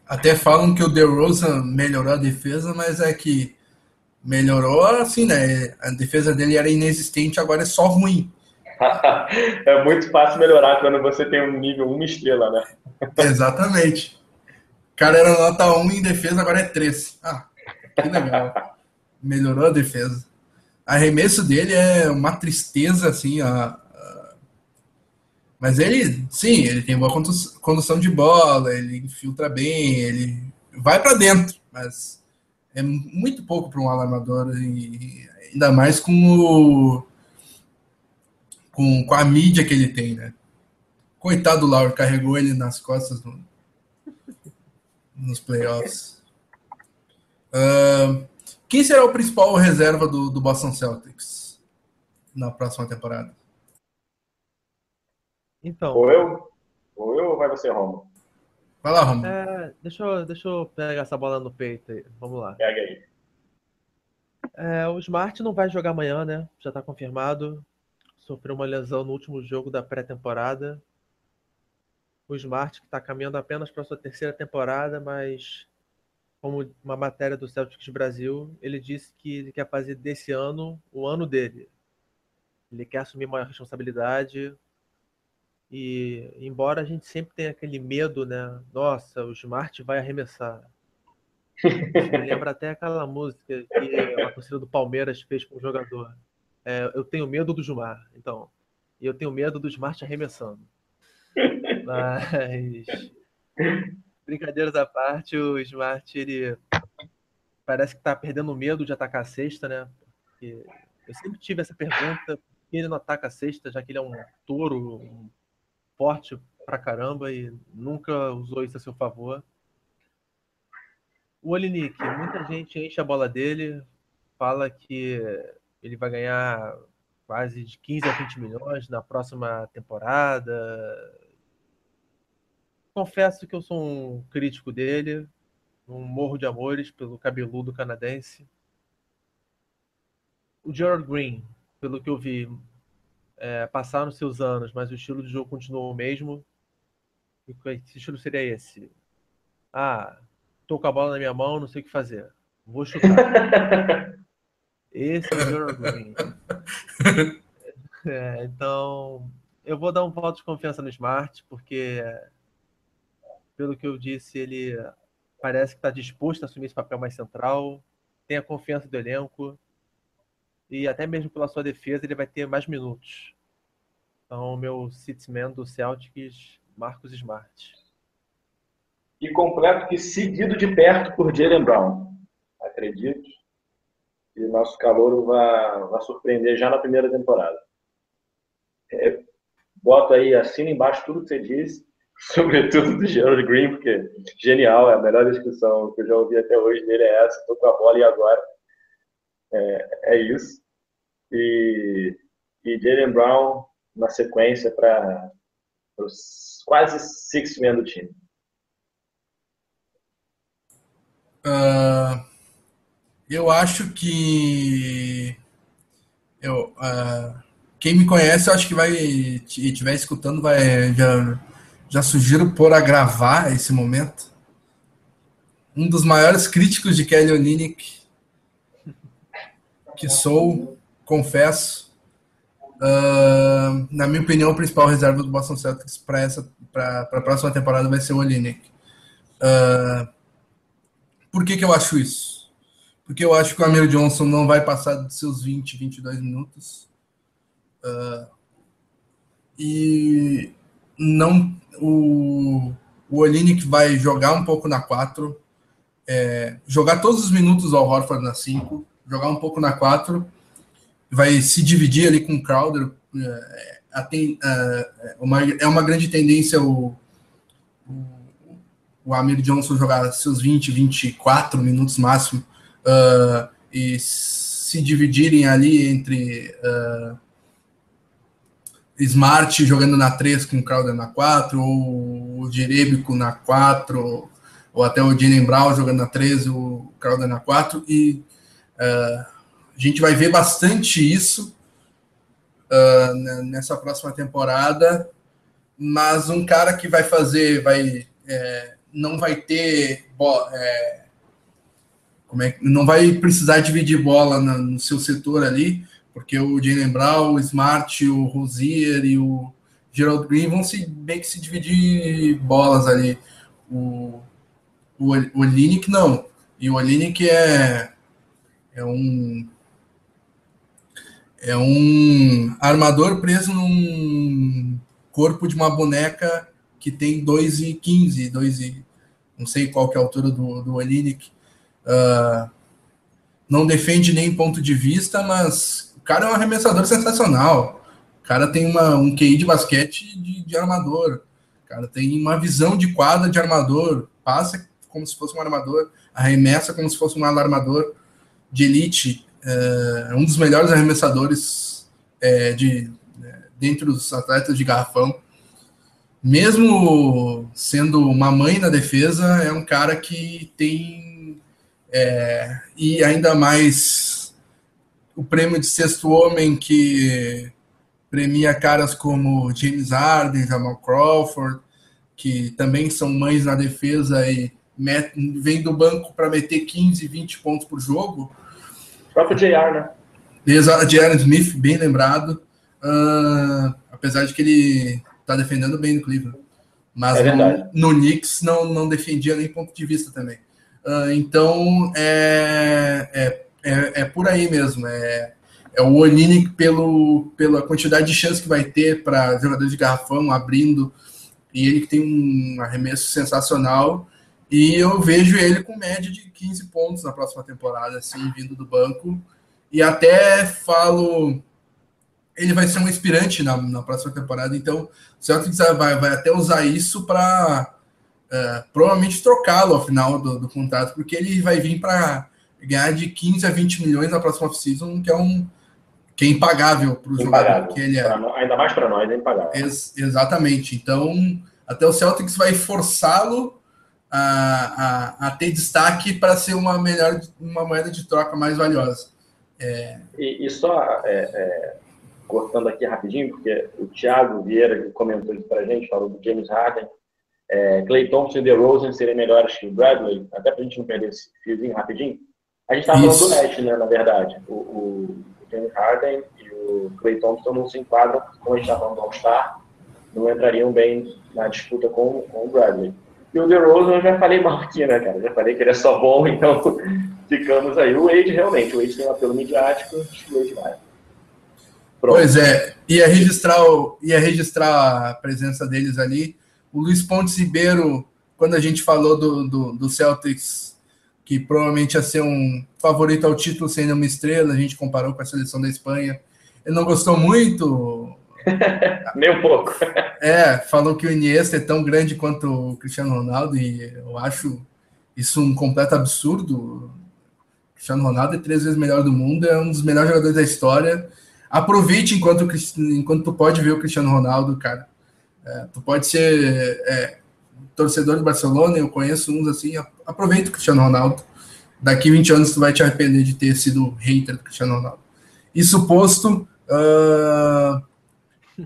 Até falam que o DeRozan melhorou a defesa, mas é que melhorou assim, né? A defesa dele era inexistente, agora é só ruim. é muito fácil melhorar quando você tem um nível uma estrela, né? Exatamente. O cara era nota 1 em defesa, agora é 3. Ah, que legal. Melhorou a defesa. Arremesso dele é uma tristeza, assim, a, mas ele, sim, ele tem boa condução de bola, ele infiltra bem, ele vai para dentro, mas é muito pouco para um alarmador, e ainda mais com, o, com, com a mídia que ele tem, né? Coitado do Lauro, carregou ele nas costas no, nos playoffs. Uh, quem será o principal reserva do, do Boston Celtics na próxima temporada? Então. Ou eu? Ou eu ou vai você, Romulo? Vai lá, Romulo. É, deixa, eu, deixa eu pegar essa bola no peito aí. Vamos lá. Pega aí. É, o Smart não vai jogar amanhã, né? Já está confirmado. Sofreu uma lesão no último jogo da pré-temporada. O Smart que está caminhando apenas para sua terceira temporada, mas como uma matéria do Celtics Brasil, ele disse que ele quer fazer desse ano o ano dele. Ele quer assumir maior responsabilidade, e embora a gente sempre tenha aquele medo, né? Nossa, o Smart vai arremessar. me lembra até aquela música que a torcida do Palmeiras fez com o jogador. É, eu tenho medo do Gilmar, então. E eu tenho medo do Smart arremessando. Mas brincadeiras à parte, o Smart ele parece que está perdendo medo de atacar a cesta, né? Porque eu sempre tive essa pergunta: por que ele não ataca a cesta, já que ele é um touro, um forte pra caramba e nunca usou isso a seu favor. O Olinik, muita gente enche a bola dele, fala que ele vai ganhar quase de 15 a 20 milhões na próxima temporada. Confesso que eu sou um crítico dele, um morro de amores pelo cabeludo canadense. O Gerald Green, pelo que eu vi, é, passaram seus anos, mas o estilo de jogo continuou o mesmo. E que estilo seria esse? Ah, tô com a bola na minha mão, não sei o que fazer. Vou chutar. esse é o Green. É, então, eu vou dar um voto de confiança no Smart, porque, pelo que eu disse, ele parece que está disposto a assumir esse papel mais central, tem a confiança do elenco, e até mesmo pela sua defesa ele vai ter mais minutos. Então, meu Citsman do Celtics, Marcos Smart. E completo que seguido de perto por Jalen Brown. Acredito que o nosso calor vai, vai surpreender já na primeira temporada. É, boto aí, assina embaixo tudo que você disse, sobretudo do Gerald Green, porque genial, é a melhor descrição que eu já ouvi até hoje dele é essa, tô com a bola e agora. É, é isso. E, e Jalen Brown na sequência para os quase six men do time. Uh, eu acho que eu, uh, quem me conhece, eu acho que vai e estiver escutando, vai já, já sugiro por a gravar esse momento. Um dos maiores críticos de Kelly Olynyk que sou, confesso. Uh, na minha opinião, o principal reserva do Boston Celtics para essa para a próxima temporada vai ser o Olynyk. Uh, por que, que eu acho isso? Porque eu acho que o Amir Johnson não vai passar dos seus 20, 22 minutos. Uh, e não o, o Olynyk vai jogar um pouco na 4, é, jogar todos os minutos ao Horford na 5 jogar um pouco na 4, vai se dividir ali com o Crowder. É, é, é, uma, é uma grande tendência o, o, o Amir Johnson jogar seus 20, 24 minutos máximo uh, e se dividirem ali entre uh, Smart jogando na 3 com o Crowder na 4, ou o Jerebico na 4, ou até o Jalen Brown jogando na 3, o Crowder na 4, e Uh, gente vai ver bastante isso uh, nessa próxima temporada, mas um cara que vai fazer, vai é, não vai ter é, como é, não vai precisar dividir bola no, no seu setor ali, porque o Jalen Brown, o Smart, o Rosier e o Gerald Green vão se, bem que se dividir bolas ali. O, o, o Olinick não. E o Olinick é é um é um armador preso num corpo de uma boneca que tem 2,15, 2 e não sei qual que é a altura do, do Olinick. Uh, não defende nem ponto de vista, mas o cara é um arremessador sensacional. O cara tem uma, um QI de basquete de, de armador. O cara tem uma visão de quadra de armador. Passa como se fosse um armador, arremessa como se fosse um alarmador de elite, é, um dos melhores arremessadores é, de é, dentre os atletas de garrafão. Mesmo sendo uma mãe na defesa, é um cara que tem é, e ainda mais o prêmio de sexto homem que premia caras como James Harden, Jamal Crawford, que também são mães na defesa e met, vem do banco para meter 15, 20 pontos por jogo, o próprio JR, né? Exato, J.R. Smith, bem lembrado. Uh, apesar de que ele tá defendendo bem no Cleveland. Mas é no, no Knicks não, não defendia nem ponto de vista também. Uh, então é, é, é, é, por aí mesmo. É, é o Onini pelo, pela quantidade de chance que vai ter para jogadores de garrafão abrindo. E ele que tem um arremesso sensacional. E eu vejo ele com média de 15 pontos na próxima temporada, assim, vindo do banco. E até falo, ele vai ser um inspirante na, na próxima temporada, então o Celtics vai, vai até usar isso para é, provavelmente trocá-lo ao final do, do, contrato, porque ele vai vir para ganhar de 15 a 20 milhões na próxima off-season, que é um que é impagável para o jogador que ele é. Nós, ainda mais para nós, é impagável. Ex exatamente. Então, até o Celtics vai forçá-lo a, a, a ter destaque para ser uma melhor, uma moeda de troca mais valiosa. É... E, e, só é, é, cortando aqui rapidinho, porque o Thiago Vieira que comentou isso para a gente, falou do James Harden, é, Clay Thompson e DeRozan seriam melhores que o Bradley, até para a gente não perder esse fiozinho rapidinho. A gente estava falando do Net, né, na verdade. O, o, James Harden e o Clay Thompson não se enquadram, como a gente estava falando do All-Star, não entrariam bem na disputa com, com o Bradley. E o DeRozan eu já falei mal aqui, né, cara? Já falei que ele é só bom, então ficamos aí. O Wade, realmente, o Wade tem um apelo midiático, o Wade vai. Pronto. Pois é, ia registrar, o, ia registrar a presença deles ali. O Luiz Pontes Ribeiro, quando a gente falou do, do, do Celtics, que provavelmente ia ser um favorito ao título sem uma estrela, a gente comparou com a seleção da Espanha. Ele não gostou muito, Nem um pouco. É, falou que o Iniesta é tão grande quanto o Cristiano Ronaldo e eu acho isso um completo absurdo. O Cristiano Ronaldo é três vezes melhor do mundo, é um dos melhores jogadores da história. Aproveite enquanto, enquanto tu pode ver o Cristiano Ronaldo, cara. É, tu pode ser é, torcedor do Barcelona, eu conheço uns assim, aproveita o Cristiano Ronaldo. Daqui 20 anos tu vai te arrepender de ter sido hater do Cristiano Ronaldo. Isso posto, uh,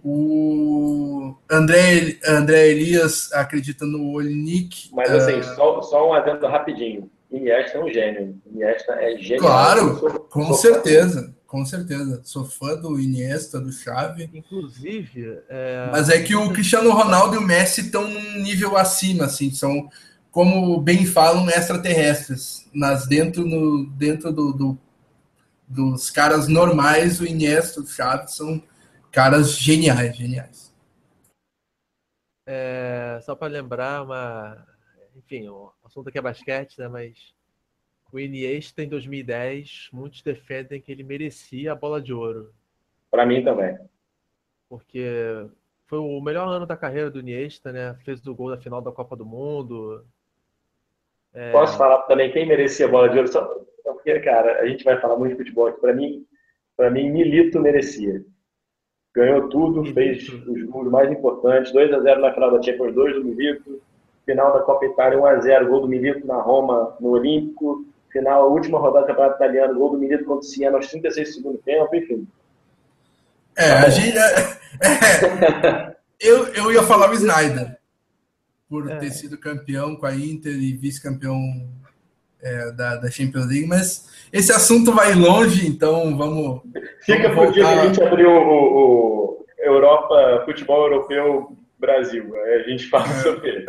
o André, André Elias acredita no Olinick. Mas assim, uh... só, só um adendo rapidinho. Iniesta é um gênio. Iniesta é genial. Claro, sou, com sou certeza. Fã. Com certeza. Sou fã do Iniesta, do Xavi. Inclusive. É... Mas é que o Cristiano Ronaldo e o Messi estão num nível acima, assim. São, como bem falam, extraterrestres. Mas dentro, no, dentro do, do dos caras normais, o Iniesta, o Xavi são caras geniais, geniais. É, só para lembrar, uma, enfim, o assunto aqui é basquete, né? Mas o Iniesta em 2010, muitos defendem que ele merecia a bola de ouro. Para mim também. Porque foi o melhor ano da carreira do Iniesta, né? Fez o gol da final da Copa do Mundo. É... Posso falar também quem merecia a bola de ouro? Só porque, cara, a gente vai falar muito de futebol aqui. Para mim, para mim, Milito merecia ganhou tudo, fez os gols mais importantes, 2 a 0 na final da Champions, 2 do Milito, final da Copa Itália 1 a 0 gol do Milito na Roma, no Olímpico, final, a última rodada do Campeonato Italiano, gol do Milito contra o Siena aos 36 segundos tempo, enfim. É, a gente... É, é, eu, eu ia falar o Snyder, por é. ter sido campeão com a Inter e vice-campeão é, da, da Champions League, mas esse assunto vai longe, então vamos. Fica para o dia que a gente abrir o, o, Europa, Futebol Europeu Brasil. Aí a gente fala é. sobre ele.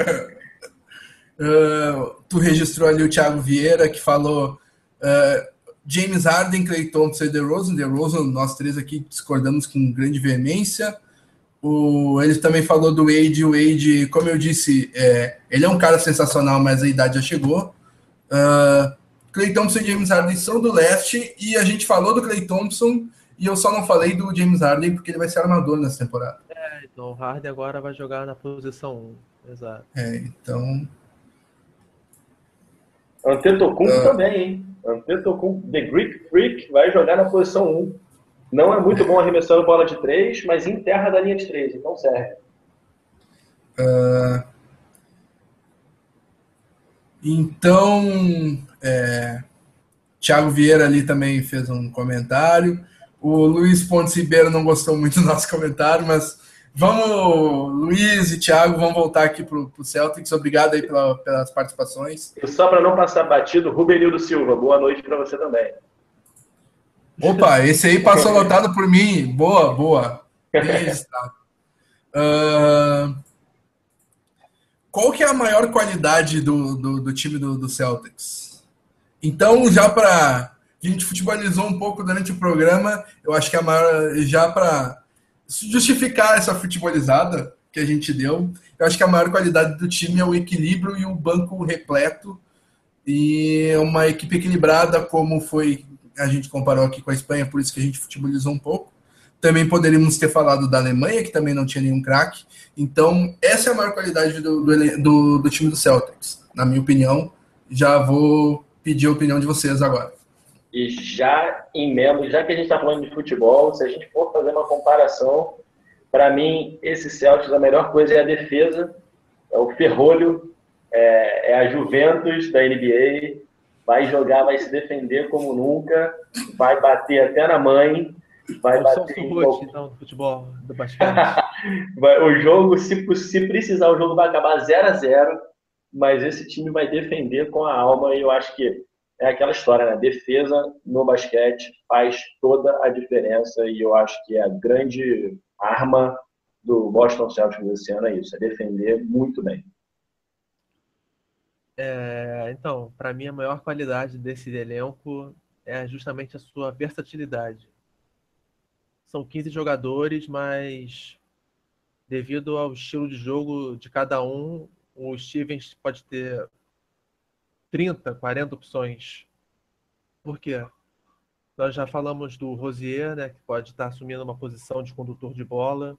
Uh, tu registrou ali o Thiago Vieira que falou uh, James Harden, Clay Thompson e DeRozan. DeRozan, nós três aqui discordamos com grande veemência. O, ele também falou do Wade. O Wade, como eu disse, é, ele é um cara sensacional, mas a idade já chegou. Uh, Clay Thompson e James Harden são do leste e a gente falou do Clay Thompson e eu só não falei do James Harden porque ele vai ser armador nessa temporada. É, então o Harden agora vai jogar na posição 1. Exato. É, então. Antetokounmpo uh, também, hein? Antetokounmpo, The Greek Freak, vai jogar na posição 1. Não é muito bom arremessando bola de 3, mas em terra da linha de 3, então serve. Uh, então, é, Thiago Vieira ali também fez um comentário. O Luiz Pontes Ribeiro não gostou muito do nosso comentário, mas vamos, Luiz e Thiago, vamos voltar aqui para o Celtics. Obrigado aí pela, pelas participações. E só para não passar batido, Rubenildo Silva, boa noite para você também. Opa, esse aí passou lotado por mim. Boa, boa. Uh, qual que é a maior qualidade do, do, do time do, do, Celtics? Então, já para. A gente futebolizou um pouco durante o programa, eu acho que a maior. Já para justificar essa futebolizada que a gente deu, eu acho que a maior qualidade do time é o equilíbrio e o banco repleto. E uma equipe equilibrada, como foi. A gente comparou aqui com a Espanha, por isso que a gente futebolizou um pouco. Também poderíamos ter falado da Alemanha, que também não tinha nenhum craque. Então, essa é a maior qualidade do, do, do, time do Celtics, na minha opinião. Já vou pedir a opinião de vocês agora. E já em membro, já que a gente está falando de futebol, se a gente for fazer uma comparação, para mim, esse Celtics, a melhor coisa é a defesa, é o ferrolho, é, é a Juventus da NBA, vai jogar, vai se defender como nunca, vai bater até na mãe, vai bater qual... então, do futebol, do basquete. o jogo, se, se precisar, o jogo vai acabar 0 a 0 mas esse time vai defender com a alma e eu acho que é aquela história, né? Defesa no basquete faz toda a diferença e eu acho que é a grande arma do Boston Celtics esse ano é isso, é defender muito bem. É, então, para mim a maior qualidade desse elenco é justamente a sua versatilidade. São 15 jogadores, mas devido ao estilo de jogo de cada um, o Stevens pode ter 30, 40 opções. Por quê? Nós já falamos do Rosier, né, que pode estar assumindo uma posição de condutor de bola.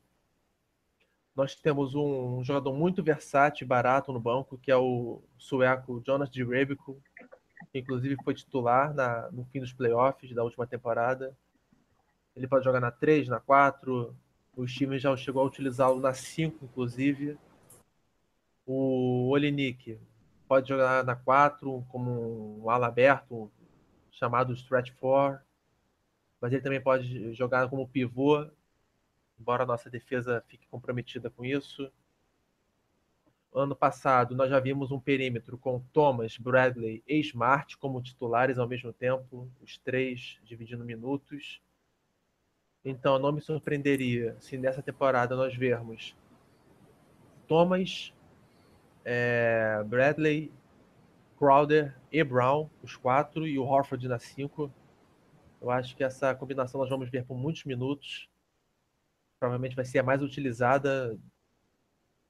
Nós temos um, jogador muito versátil e barato no banco, que é o sueco Jonas de Rebico, que inclusive foi titular na, no fim dos playoffs da última temporada. Ele pode jogar na 3, na 4. O Steven já chegou a utilizá-lo na 5, inclusive. O Olinik pode jogar na 4 como um ala aberto, chamado stretch 4. Mas ele também pode jogar como pivô, embora a nossa defesa fique comprometida com isso. Ano passado, nós já vimos um perímetro com Thomas, Bradley e Smart como titulares ao mesmo tempo, os três dividindo minutos. Então, não me surpreenderia se nessa temporada nós vermos Thomas, é, Bradley, Crowder e Brown, os quatro, e o Horford na cinco. Eu acho que essa combinação nós vamos ver por muitos minutos. Provavelmente vai ser a mais utilizada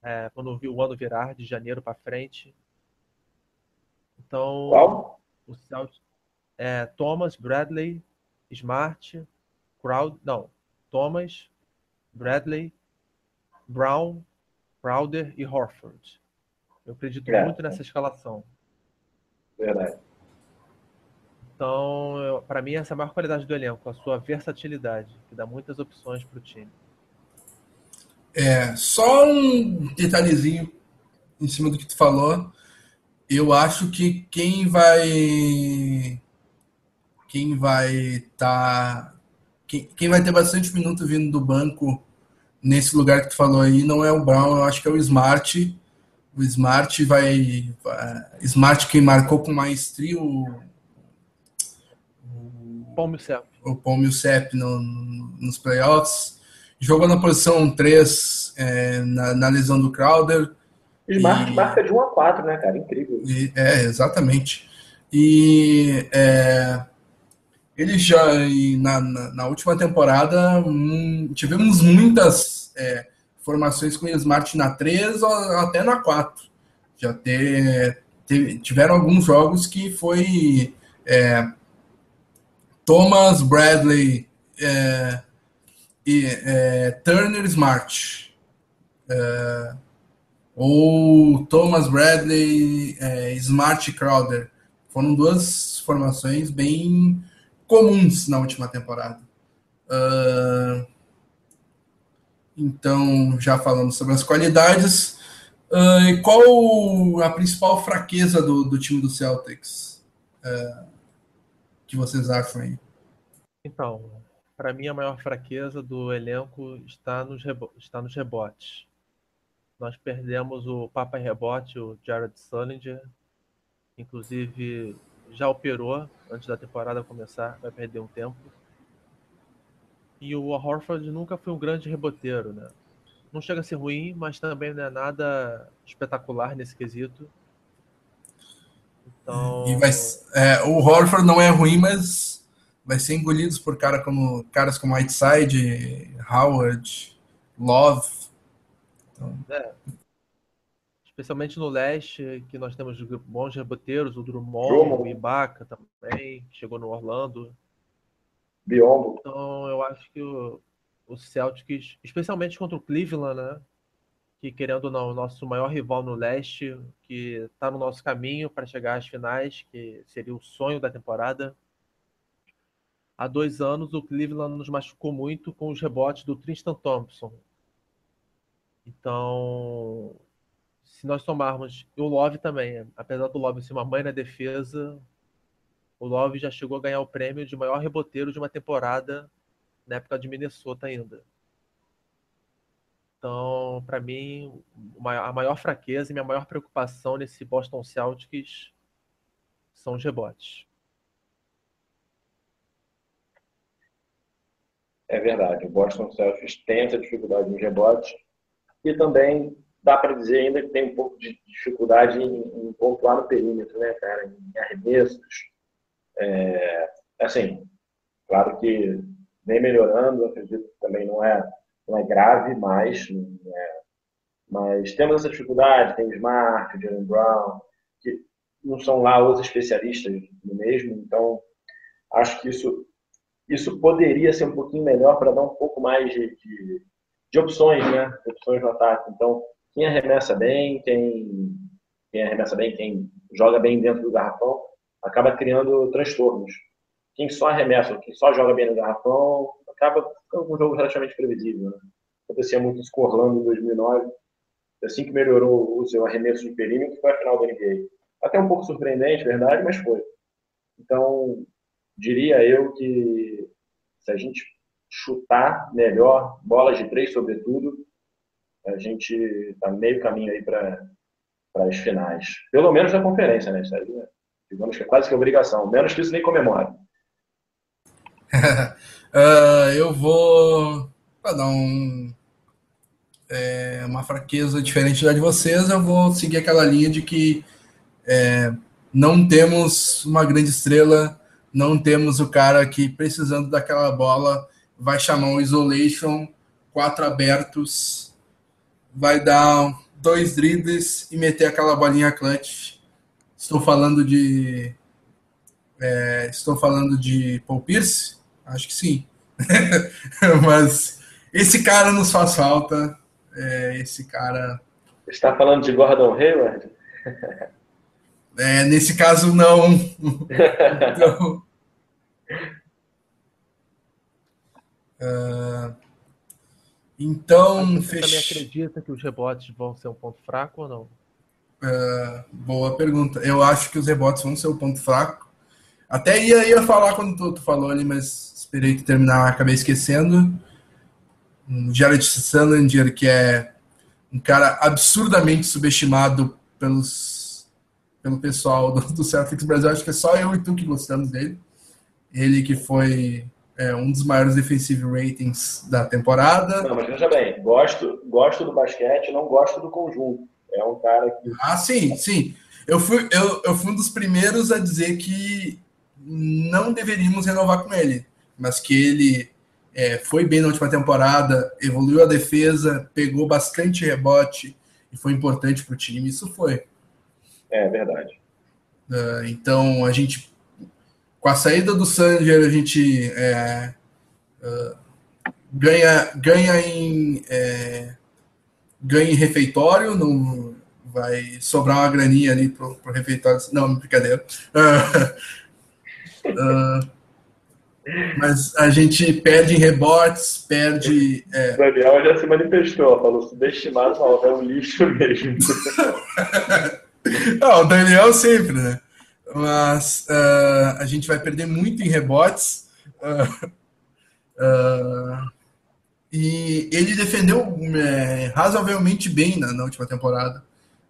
é, quando o ano virar, de janeiro para frente. Então, Qual? o é, Thomas, Bradley, Smart, Crowd, não, Thomas, Bradley, Brown, Crowder e Horford. Eu acredito é. muito nessa escalação. Verdade. Então, para mim, essa é a maior qualidade do elenco, a sua versatilidade, que dá muitas opções para o time. É, só um detalhezinho em cima do que tu falou. Eu acho que quem vai. Quem vai estar. Tá, quem, quem vai ter bastante minuto vindo do banco nesse lugar que tu falou aí não é o Brown, eu acho que é o Smart o Smart vai. Smart quem marcou com maestria o. Paul Millsap. O Paul Millsap no, nos playoffs. Jogou na posição 3 é, na, na, lesão do Crowder. Smart e, marca de 1 a 4, né, cara? Incrível. E, é, exatamente. E é, ele já, na, na, na última temporada, hum, tivemos muitas. É, formações com o Smart na 3 ou até na 4. Já tiveram alguns jogos que foi é, Thomas Bradley é, e é, Turner Smart. É, ou Thomas Bradley, é, Smart Crowder. Foram duas formações bem comuns na última temporada. Uh, então, já falamos sobre as qualidades. Uh, qual a principal fraqueza do, do time do Celtics? Uh, que vocês acham aí? Então, para mim, a maior fraqueza do elenco está nos, está nos rebotes. Nós perdemos o Papa Rebote, o Jared Sullinger. Inclusive, já operou antes da temporada começar, vai perder um tempo. E o Horford nunca foi um grande reboteiro, né? Não chega a ser ruim, mas também não é nada espetacular nesse quesito. Então... E vai, é, o Horford não é ruim, mas vai ser engolido por cara como, caras como Whiteside, Howard, Love. Então... É. Especialmente no leste, que nós temos bons reboteiros, o Drummond, Drummond. o Ibaka também, que chegou no Orlando. Biombo. Então, eu acho que o, o Celtics, especialmente contra o Cleveland, né? Que querendo ou não, o nosso maior rival no leste, que está no nosso caminho para chegar às finais, que seria o sonho da temporada. Há dois anos, o Cleveland nos machucou muito com os rebotes do Tristan Thompson. Então, se nós tomarmos o Love também, apesar do Love ser uma mãe na defesa, o Love já chegou a ganhar o prêmio de maior reboteiro de uma temporada na época de Minnesota ainda. Então, para mim, a maior fraqueza e minha maior preocupação nesse Boston Celtics são os rebotes. É verdade, o Boston Celtics tem essa dificuldade nos rebotes e também dá para dizer ainda que tem um pouco de dificuldade em, em pontuar no perímetro, né, cara, em arremessos. É, assim, claro que vem melhorando, acredito que também não é, não é grave mais, é, mas temos essa dificuldade, tem Smart, Jalen Brown, que não são lá os especialistas no mesmo, então acho que isso isso poderia ser um pouquinho melhor para dar um pouco mais de, de, de opções, né? De opções no ataque. Então, quem arremessa bem, quem, quem arremessa bem, quem joga bem dentro do garrafão, acaba criando transtornos. Quem só arremessa, quem só joga bem no garrafão, acaba ficando um jogo relativamente previsível. Né? Acontecia muito isso com Orlando em 2009. Assim que melhorou o seu arremesso de perímetro, foi a final da NBA. Até um pouco surpreendente, verdade, mas foi. Então, diria eu que se a gente chutar melhor, bolas de três sobretudo, a gente está meio caminho aí para as finais. Pelo menos na conferência, né? Isso digamos que é quase que obrigação. Menos que isso nem comemora. uh, eu vou para dar um, é, uma fraqueza diferente da de vocês, eu vou seguir aquela linha de que é, não temos uma grande estrela não temos o cara que, precisando daquela bola, vai chamar um isolation, quatro abertos, vai dar dois dribles e meter aquela bolinha clutch. Estou falando de. É, estou falando de Paul Pierce? Acho que sim. Mas esse cara nos faz falta. É, esse cara. Está falando de Gordon Hayward? É, nesse caso, não. então, Uh, então, você também acredita que os rebotes vão ser um ponto fraco ou não? Uh, boa pergunta. Eu acho que os rebotes vão ser o um ponto fraco. Até ia, ia falar quando tu, tu falou ali, mas esperei que terminar, acabei esquecendo. Um Jared Sallanger, que é um cara absurdamente subestimado pelos, pelo pessoal do, do Celtics Brasil. Acho que é só eu e tu que gostamos dele. Ele que foi é, um dos maiores defensive ratings da temporada. Não, mas veja bem, gosto, gosto do basquete, não gosto do conjunto. É um cara que. Ah, sim, sim. Eu fui, eu, eu fui um dos primeiros a dizer que não deveríamos renovar com ele, mas que ele é, foi bem na última temporada, evoluiu a defesa, pegou bastante rebote e foi importante para o time. Isso foi. É verdade. Uh, então a gente com a saída do Sanger, a gente é, uh, ganha, ganha, em, é, ganha em refeitório, não vai sobrar uma graninha ali pro, pro refeitório. Não, brincadeira. Uh, uh, mas a gente perde em rebotes, perde. É... O Daniel já se manifestou, falou subestimado, não, é um lixo mesmo. não, o Daniel sempre, né? Mas uh, a gente vai perder muito em rebotes. Uh, uh, e ele defendeu é, razoavelmente bem na, na, última temporada.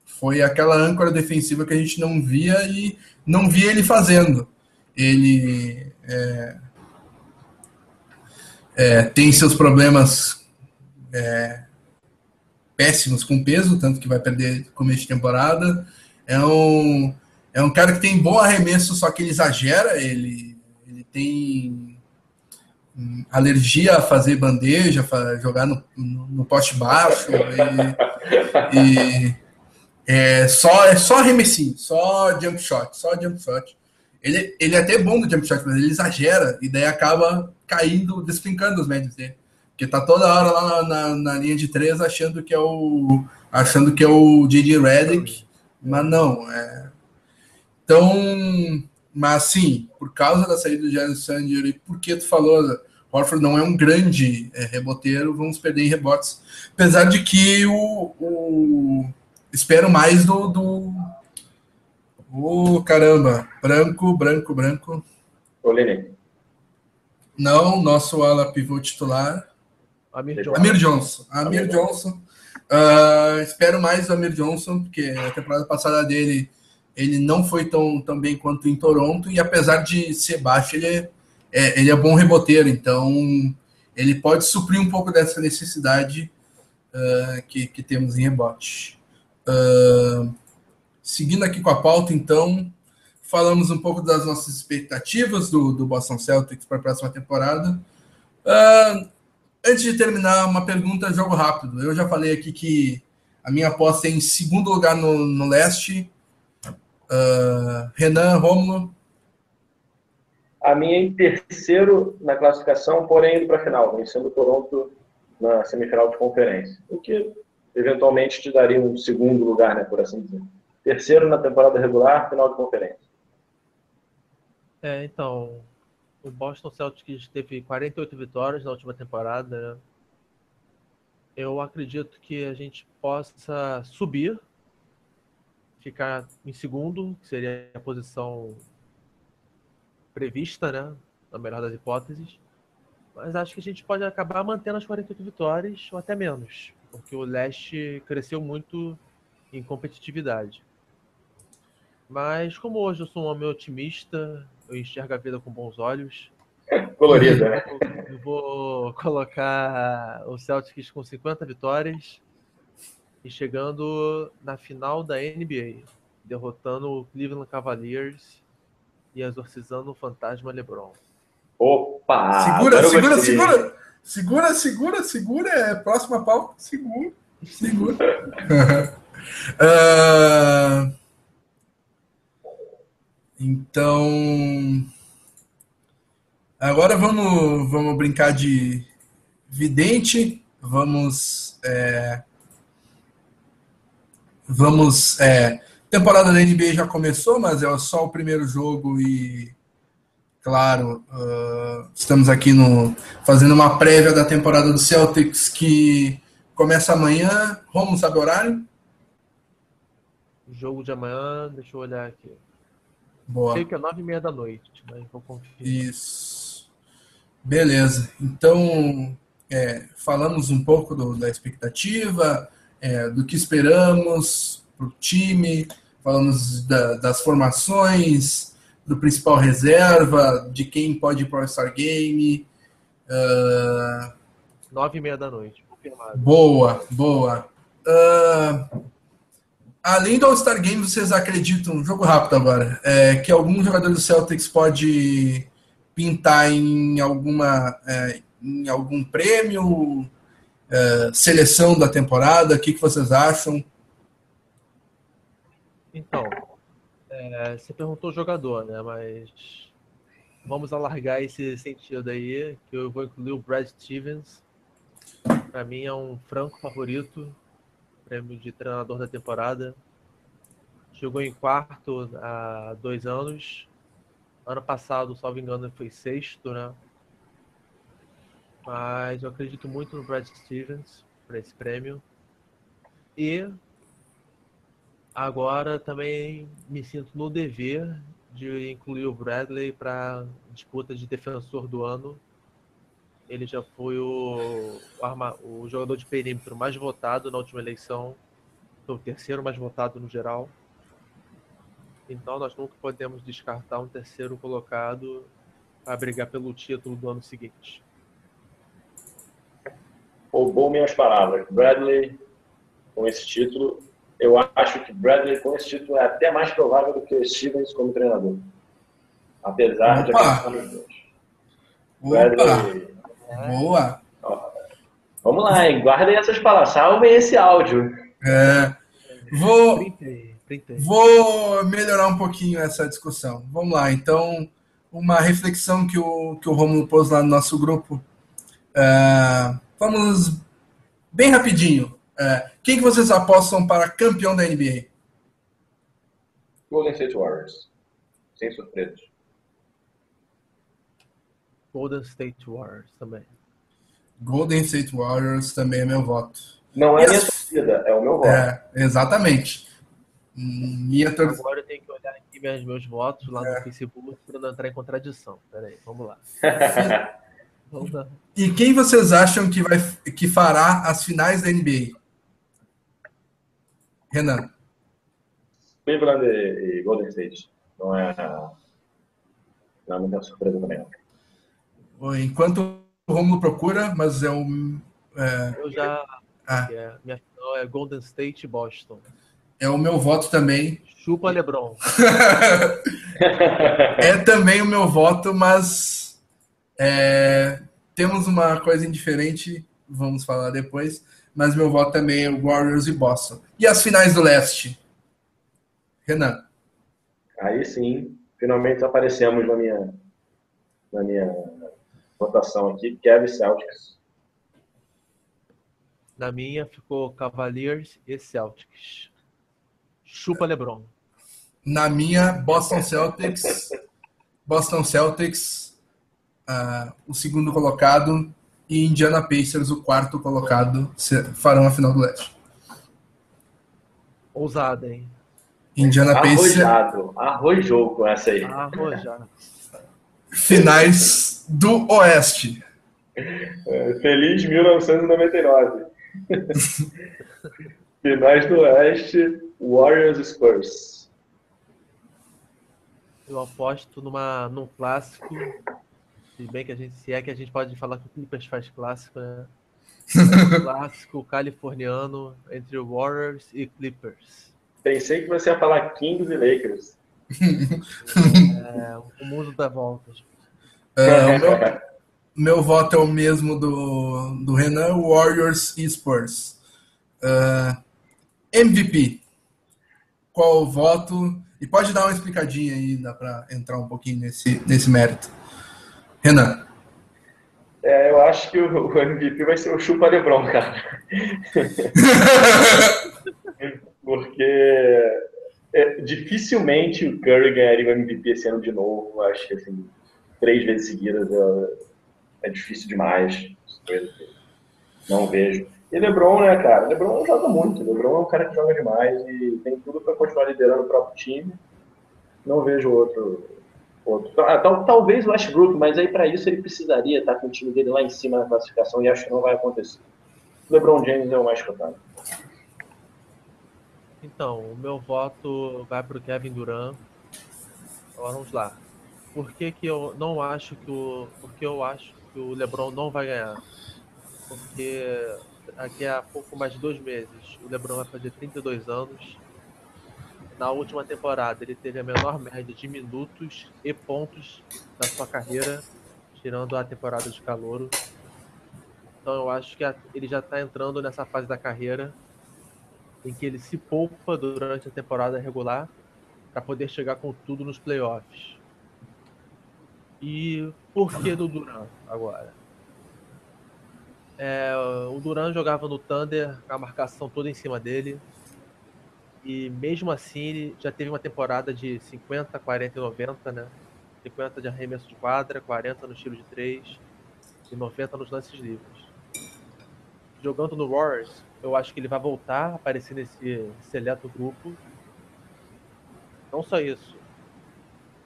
Foi aquela âncora defensiva que a gente não via e não via ele fazendo. Ele é, é, tem seus problemas é, péssimos com peso, tanto que vai perder começo de temporada. É um é um cara que tem bom arremesso, só que ele exagera, ele, ele tem alergia a fazer bandeja, a jogar no, no, poste baixo. E, e é, só, é só arremessinho, só jump shot, só jump shot. Ele, ele é até bom no jump shot, mas ele exagera e daí acaba caindo, desfincando os médios dele. Porque tá toda hora lá na, na, na linha de três achando que é o achando que é o J.J. Redick, mas não, é, então, mas sim, por causa da saída do Jalen Sander e porque tu falou, Horford não é um grande é, reboteiro, vamos perder em rebotes. Apesar de que o, o, espero mais do. do... Oh, caramba! Branco, branco, branco. Olenek. Não, nosso ala pivô titular. Amir Johnson. Amir Johnson. Amir Johnson. Uh, espero mais do Amir Johnson, porque a temporada passada dele ele não foi tão, tão bem quanto em Toronto, e apesar de ser baixo, ele é, é, ele é bom reboteiro, então ele pode suprir um pouco dessa necessidade uh, que, que temos em rebote. Uh, seguindo aqui com a pauta, então, falamos um pouco das nossas expectativas do, do Boston Celtics para a próxima temporada. Uh, antes de terminar, uma pergunta, jogo rápido. Eu já falei aqui que a minha aposta é em segundo lugar no, no leste. Uh, Renan, Romulo. A minha em terceiro na classificação, porém indo para a final, vencendo o Toronto na semifinal de conferência. O que eventualmente te daria um segundo lugar, né, por assim dizer. Terceiro na temporada regular, final de conferência. É, então, o Boston Celtics teve 48 vitórias na última temporada. Né? Eu acredito que a gente possa subir, ficar em segundo, que seria a posição prevista, né? Na melhor das hipóteses. Mas acho que a gente pode acabar mantendo as 48 vitórias ou até menos, porque o leste cresceu muito em competitividade. Mas como hoje eu sou um homem otimista, eu enxergo a vida com bons olhos. Colorida, né? Eu vou colocar o Celtics com 50 vitórias e chegando na final da NBA, derrotando o Cleveland Cavaliers e exorcizando o fantasma LeBron. Opa! Segura, segura, segura, segura, segura, segura, é próxima pauta, segura, segura. uh, então, agora vamos, vamos brincar de vidente, vamos, é, vamos, é, temporada da NBA já começou, mas é só o primeiro jogo e Claro, uh, estamos aqui no, fazendo uma prévia da temporada do Celtics que começa amanhã. Romulo, sabe o horário? Jogo de amanhã, deixa eu olhar aqui. Boa. Sei que é nove e meia da noite, mas vou conferir. Isso. Beleza. Então, é, falamos um pouco do, da expectativa, é, do que esperamos para o time, falamos da, das formações, do principal reserva, de quem pode ir para o All-Star Game. Uh... Nove e meia da noite, confirmado. Boa, boa. Uh... Além do All-Star Game, vocês acreditam, jogo rápido agora, é, que algum jogador do Celtics pode pintar em alguma é, em algum prêmio, é, seleção da temporada? O que, que vocês acham? Então, é, você perguntou jogador, né? Mas vamos alargar esse sentido aí, que eu vou incluir o Brad Stevens. Para mim é um franco favorito, prêmio de treinador da temporada. Chegou em quarto há dois anos. Ano passado, salvo engano, foi sexto, né? Mas eu acredito muito no Brad Stevens para esse prêmio. E Agora também me sinto no dever de incluir o Bradley para disputa de defensor do ano. Ele já foi o, o, o, jogador de perímetro mais votado na última eleição, foi o terceiro mais votado no geral. Então nós nunca podemos descartar um terceiro colocado para brigar pelo título do ano seguinte. Roubou minhas palavras. Bradley, com esse título, eu acho que Bradley com esse título é até mais provável do que Stevens como treinador. Apesar Opa. de acreditar Bradley. Boa! Ó, vamos lá, hein? guardem essas palavras, salvem esse áudio. É, vou, vou melhorar um pouquinho essa discussão. Vamos lá, então, uma reflexão que o, que o Romulo pôs lá no nosso grupo. É, vamos bem rapidinho. É, quem que vocês apostam para campeão da NBA? Golden State Warriors. Sem surpresas. Golden State Warriors também. Golden State Warriors também é meu voto. Não é minha torcida, é o meu voto. É, exatamente. Minha torcida. Agora eu tenho que olhar aqui meus, meus votos lá é. no Facebook para não entrar em contradição. Peraí, vamos lá. vamos lá. E quem vocês acham que, vai, que fará as finais da NBA? Renan. Cleveland e Golden State. Não é, não é muita surpresa também. Enquanto o Romulo procura, mas é um. É... Eu já. Ah. É, minha final é Golden State e Boston. É o meu voto também. Chupa LeBron. é também o meu voto, mas é, temos uma coisa indiferente, vamos falar depois. Mas meu voto também é o Warriors e Boston. E as finais do leste? Renan. Aí sim, finalmente aparecemos na minha, na minha votação aqui. Kevin Celtics. Na minha ficou Cavaliers e Celtics. Chupa LeBron. Na minha, Boston Celtics. Boston Celtics, uh, o segundo colocado, e Indiana Pacers, o quarto colocado, farão a final do leste. Ousada, hein? Indiana Pacers. Arrojado, arrojou com essa aí. Arrojado. Finais do Oeste. É, feliz 1999. Finais do Oeste, Warriors Spurs. Eu aposto numa, num clássico. Se bem que a gente, se é que a gente pode falar que o Clippers faz clássico, né? Clássico californiano entre Warriors e Clippers. Pensei que você ia falar Kings e Lakers. É, o mundo dá voltas. É, meu, meu, voto é o mesmo do, do Renan, Warriors e Spurs. Uh, MVP. Qual o voto? E pode dar uma explicadinha aí, dá para entrar um pouquinho nesse, nesse mérito. Renan. É, eu acho que o, o MVP vai ser o Chupa Lebron, cara. Porque é, dificilmente o Curry ganharia o MVP esse ano de novo. Acho que assim, três vezes seguidas é, é difícil demais. Não vejo. E LeBron, né, cara? LeBron joga muito. LeBron é um cara que joga demais e tem tudo para continuar liderando o próprio time. Não vejo outro. Outro. Ah, tal, talvez o Westbrook, mas aí para isso ele precisaria estar com o time dele lá em cima na classificação e acho que não vai acontecer. LeBron James é o mais cotado. Então, o meu voto vai para o Kevin Durant. Vamos lá. Por que, que eu não acho que o. Porque eu acho que o LeBron não vai ganhar? Porque daqui a pouco mais de dois meses o LeBron vai fazer 32 anos. Na última temporada ele teve a menor média de minutos e pontos da sua carreira, tirando a temporada de calouro. Então eu acho que ele já está entrando nessa fase da carreira em que ele se poupa durante a temporada regular para poder chegar com tudo nos playoffs. E por que do Duran agora? É, o Duran jogava no Thunder, a marcação toda em cima dele. E mesmo assim, já teve uma temporada de 50, 40 e 90, né? 50 de arremesso de quadra, 40 no estilo de 3 e 90 nos lances livres. Jogando no Warriors, eu acho que ele vai voltar a aparecer nesse seleto grupo. Não só isso.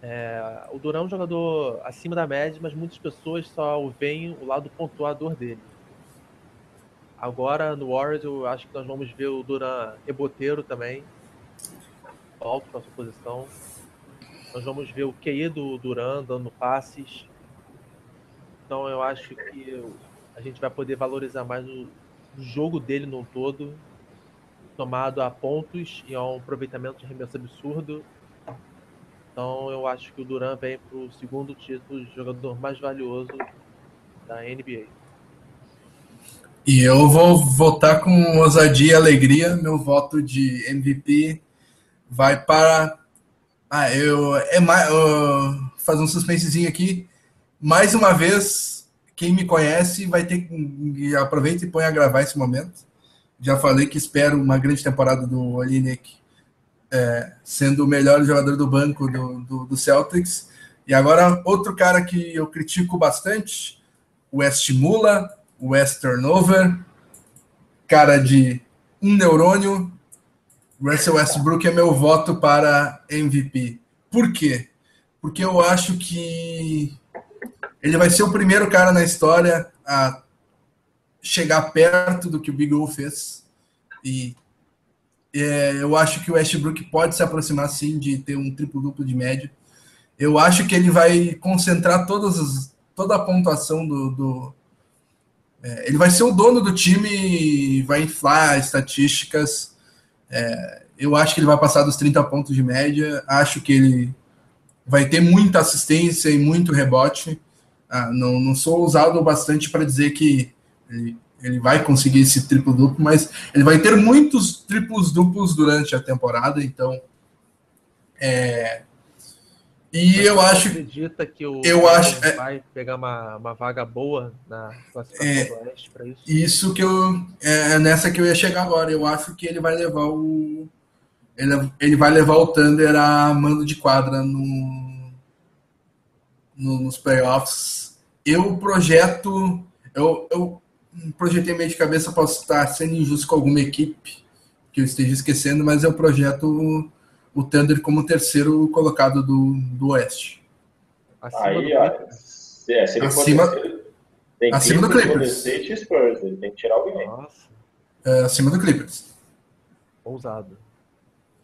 É, o Durão é um jogador acima da média, mas muitas pessoas só veem o lado pontuador dele. Agora no Warriors eu acho que nós vamos ver o Duran reboteiro também. Alto para sua posição. Nós vamos ver o QE do Duran dando passes. Então eu acho que a gente vai poder valorizar mais o, jogo dele no todo, tomado a pontos e a um aproveitamento de arremesso absurdo. Então eu acho que o Duran vem para o segundo título de jogador mais valioso da NBA. E eu vou votar com ousadia e alegria. Meu voto de MVP vai para. Ah, eu. É mais. Uh, um suspensezinho aqui. Mais uma vez, quem me conhece vai ter que aproveita e põe a gravar esse momento. Já falei que espero uma grande temporada do Olinek é, sendo o melhor jogador do banco do, do, do, Celtics. E agora, outro cara que eu critico bastante, o West Mula, o West Turnover, cara de um neurônio. Russell Westbrook é meu voto para MVP. Por quê? Porque eu acho que ele vai ser o primeiro cara na história a chegar perto do que o Big O fez. E é, eu acho que o Westbrook pode se aproximar sim de ter um triplo-duplo de média. Eu acho que ele vai concentrar todas as, toda a pontuação do, do é, ele vai ser o dono do time, vai inflar estatísticas. É, eu acho que ele vai passar dos 30 pontos de média. Acho que ele vai ter muita assistência e muito rebote. Ah, não, não sou usado bastante para dizer que ele, ele vai conseguir esse triplo duplo, mas ele vai ter muitos triplos duplos durante a temporada. Então, é, e eu acho. acredita que o eu acho, é vai pegar uma, uma vaga boa na classificação é, do Oeste para isso? Isso que eu. É, é nessa que eu ia chegar agora. Eu acho que ele vai levar o. Ele, ele vai levar o Thunder a mando de quadra no, no nos playoffs. Eu projeto. Eu, eu projetei meio de cabeça, posso estar sendo injusto com alguma equipe que eu esteja esquecendo, mas eu projeto o Thunder como terceiro colocado do, do Oeste. Acima Aí, do se, é, se ele acima, for terceiro, tem acima do Clippers. State Spurs, ele tem que tirar alguém. É, acima do Clippers. Ousado.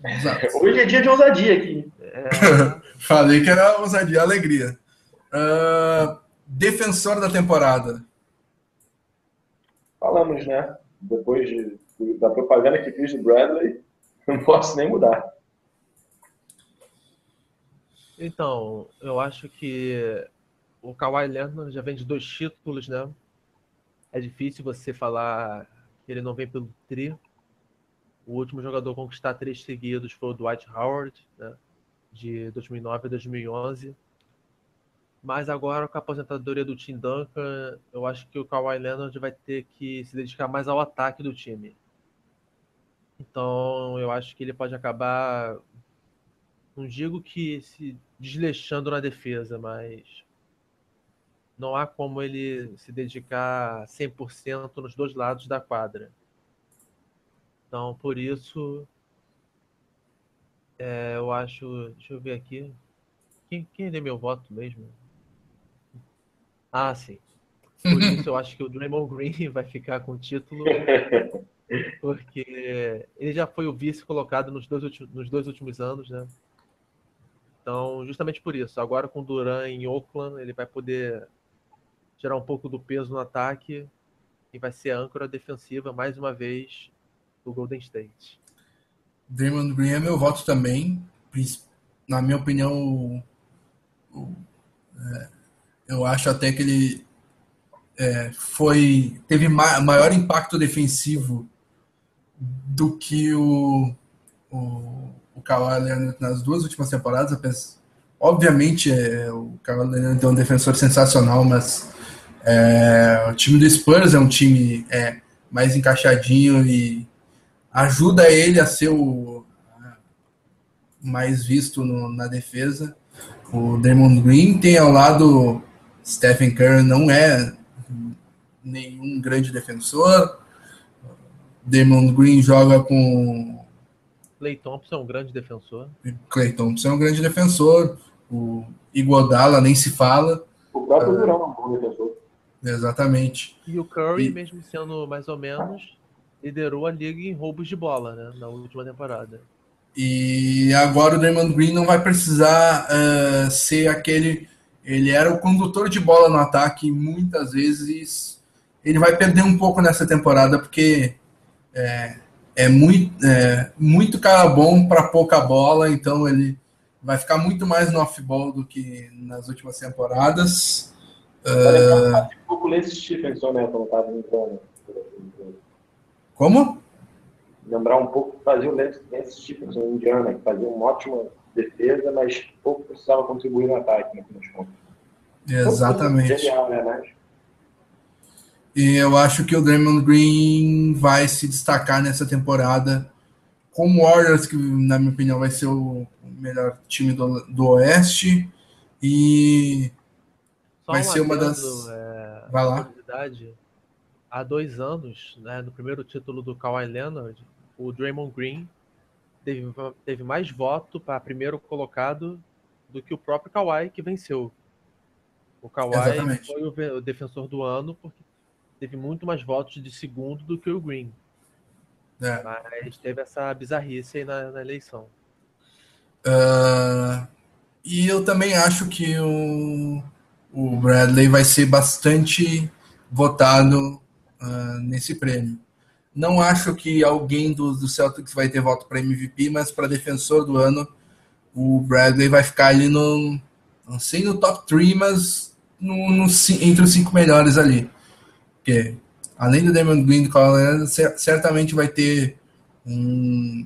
Hoje é dia de ousadia aqui. É... Falei que era ousadia, alegria. Uh, defensor da temporada. Falamos, né? Depois de, da propaganda que fiz do Bradley, não posso nem mudar. Então, eu acho que o Kawhi Leonard já vem de dois títulos, né? É difícil você falar que ele não vem pelo tri. O último jogador a conquistar três seguidos foi o Dwight Howard, né? De 2009 a 2011. Mas agora, com a aposentadoria do Tim Duncan, eu acho que o Kawhi Leonard vai ter que se dedicar mais ao ataque do time. Então, eu acho que ele pode acabar não digo que se desleixando na defesa, mas não há como ele se dedicar 100% nos dois lados da quadra. Então, por isso, é, eu acho. Deixa eu ver aqui. Quem, quem deu meu voto mesmo? Ah, sim. Por isso, eu acho que o Draymond Green vai ficar com o título. Porque ele já foi o vice colocado nos dois, nos dois últimos anos, né? Então, justamente por isso, agora com o Duran em Oakland, ele vai poder tirar um pouco do peso no ataque e vai ser a âncora defensiva, mais uma vez, do Golden State. Draymond Green é meu voto também. Na minha opinião, é, eu acho até que ele é, foi teve maior impacto defensivo do que o, o o Kawhi Leonard nas duas últimas temporadas. Penso, obviamente, é, o Kawhi Leonard é um defensor sensacional, mas é, o time do Spurs é um time é, mais encaixadinho e ajuda ele a ser o mais visto no, na defesa. O Damon Green tem ao lado Stephen Curry, não é nenhum grande defensor. Damon Green joga com Clay Thompson é um grande defensor. Clay Thompson é um grande defensor. O Iguodala nem se fala. O próprio uh, Durão é um bom defensor. Exatamente. E o Curry, e... mesmo sendo mais ou menos, liderou a liga em roubos de bola, né? Na última temporada. E agora o Draymond Green não vai precisar uh, ser aquele. Ele era o condutor de bola no ataque muitas vezes. Ele vai perder um pouco nessa temporada porque é, é muito, é, muito cara bom para pouca bola, então ele vai ficar muito mais no off-ball do que nas últimas temporadas. Uh... Um pouco Lance Stephenson, né, quando estava entrando. Como? Lembrar um pouco, fazia o Lance, Stephenson, indiana, que fazia uma ótima defesa, mas pouco precisava contribuir no ataque, no final de contas. Exatamente. Genial, né, mas... E eu acho que o Draymond Green vai se destacar nessa temporada com o Warriors, que na minha opinião vai ser o melhor time do, do Oeste. E Só vai um ser uma adendo, das. É, vai lá. há dois anos, né, no primeiro título do Kawhi Leonard, o Draymond Green teve, teve mais voto para primeiro colocado do que o próprio Kawhi que venceu. O Kawhi Exatamente. foi o, o defensor do ano porque teve muito mais votos de segundo do que o Green. É. Mas teve essa bizarrice aí na, na eleição. Uh, e eu também acho que o, o Bradley vai ser bastante votado uh, nesse prêmio. Não acho que alguém do, do Celtics vai ter voto para MVP, mas para defensor do ano, o Bradley vai ficar ali no, não sei no top 3, mas no, no, entre os cinco melhores ali. Porque além do Damon Green do Colorado, certamente vai ter um,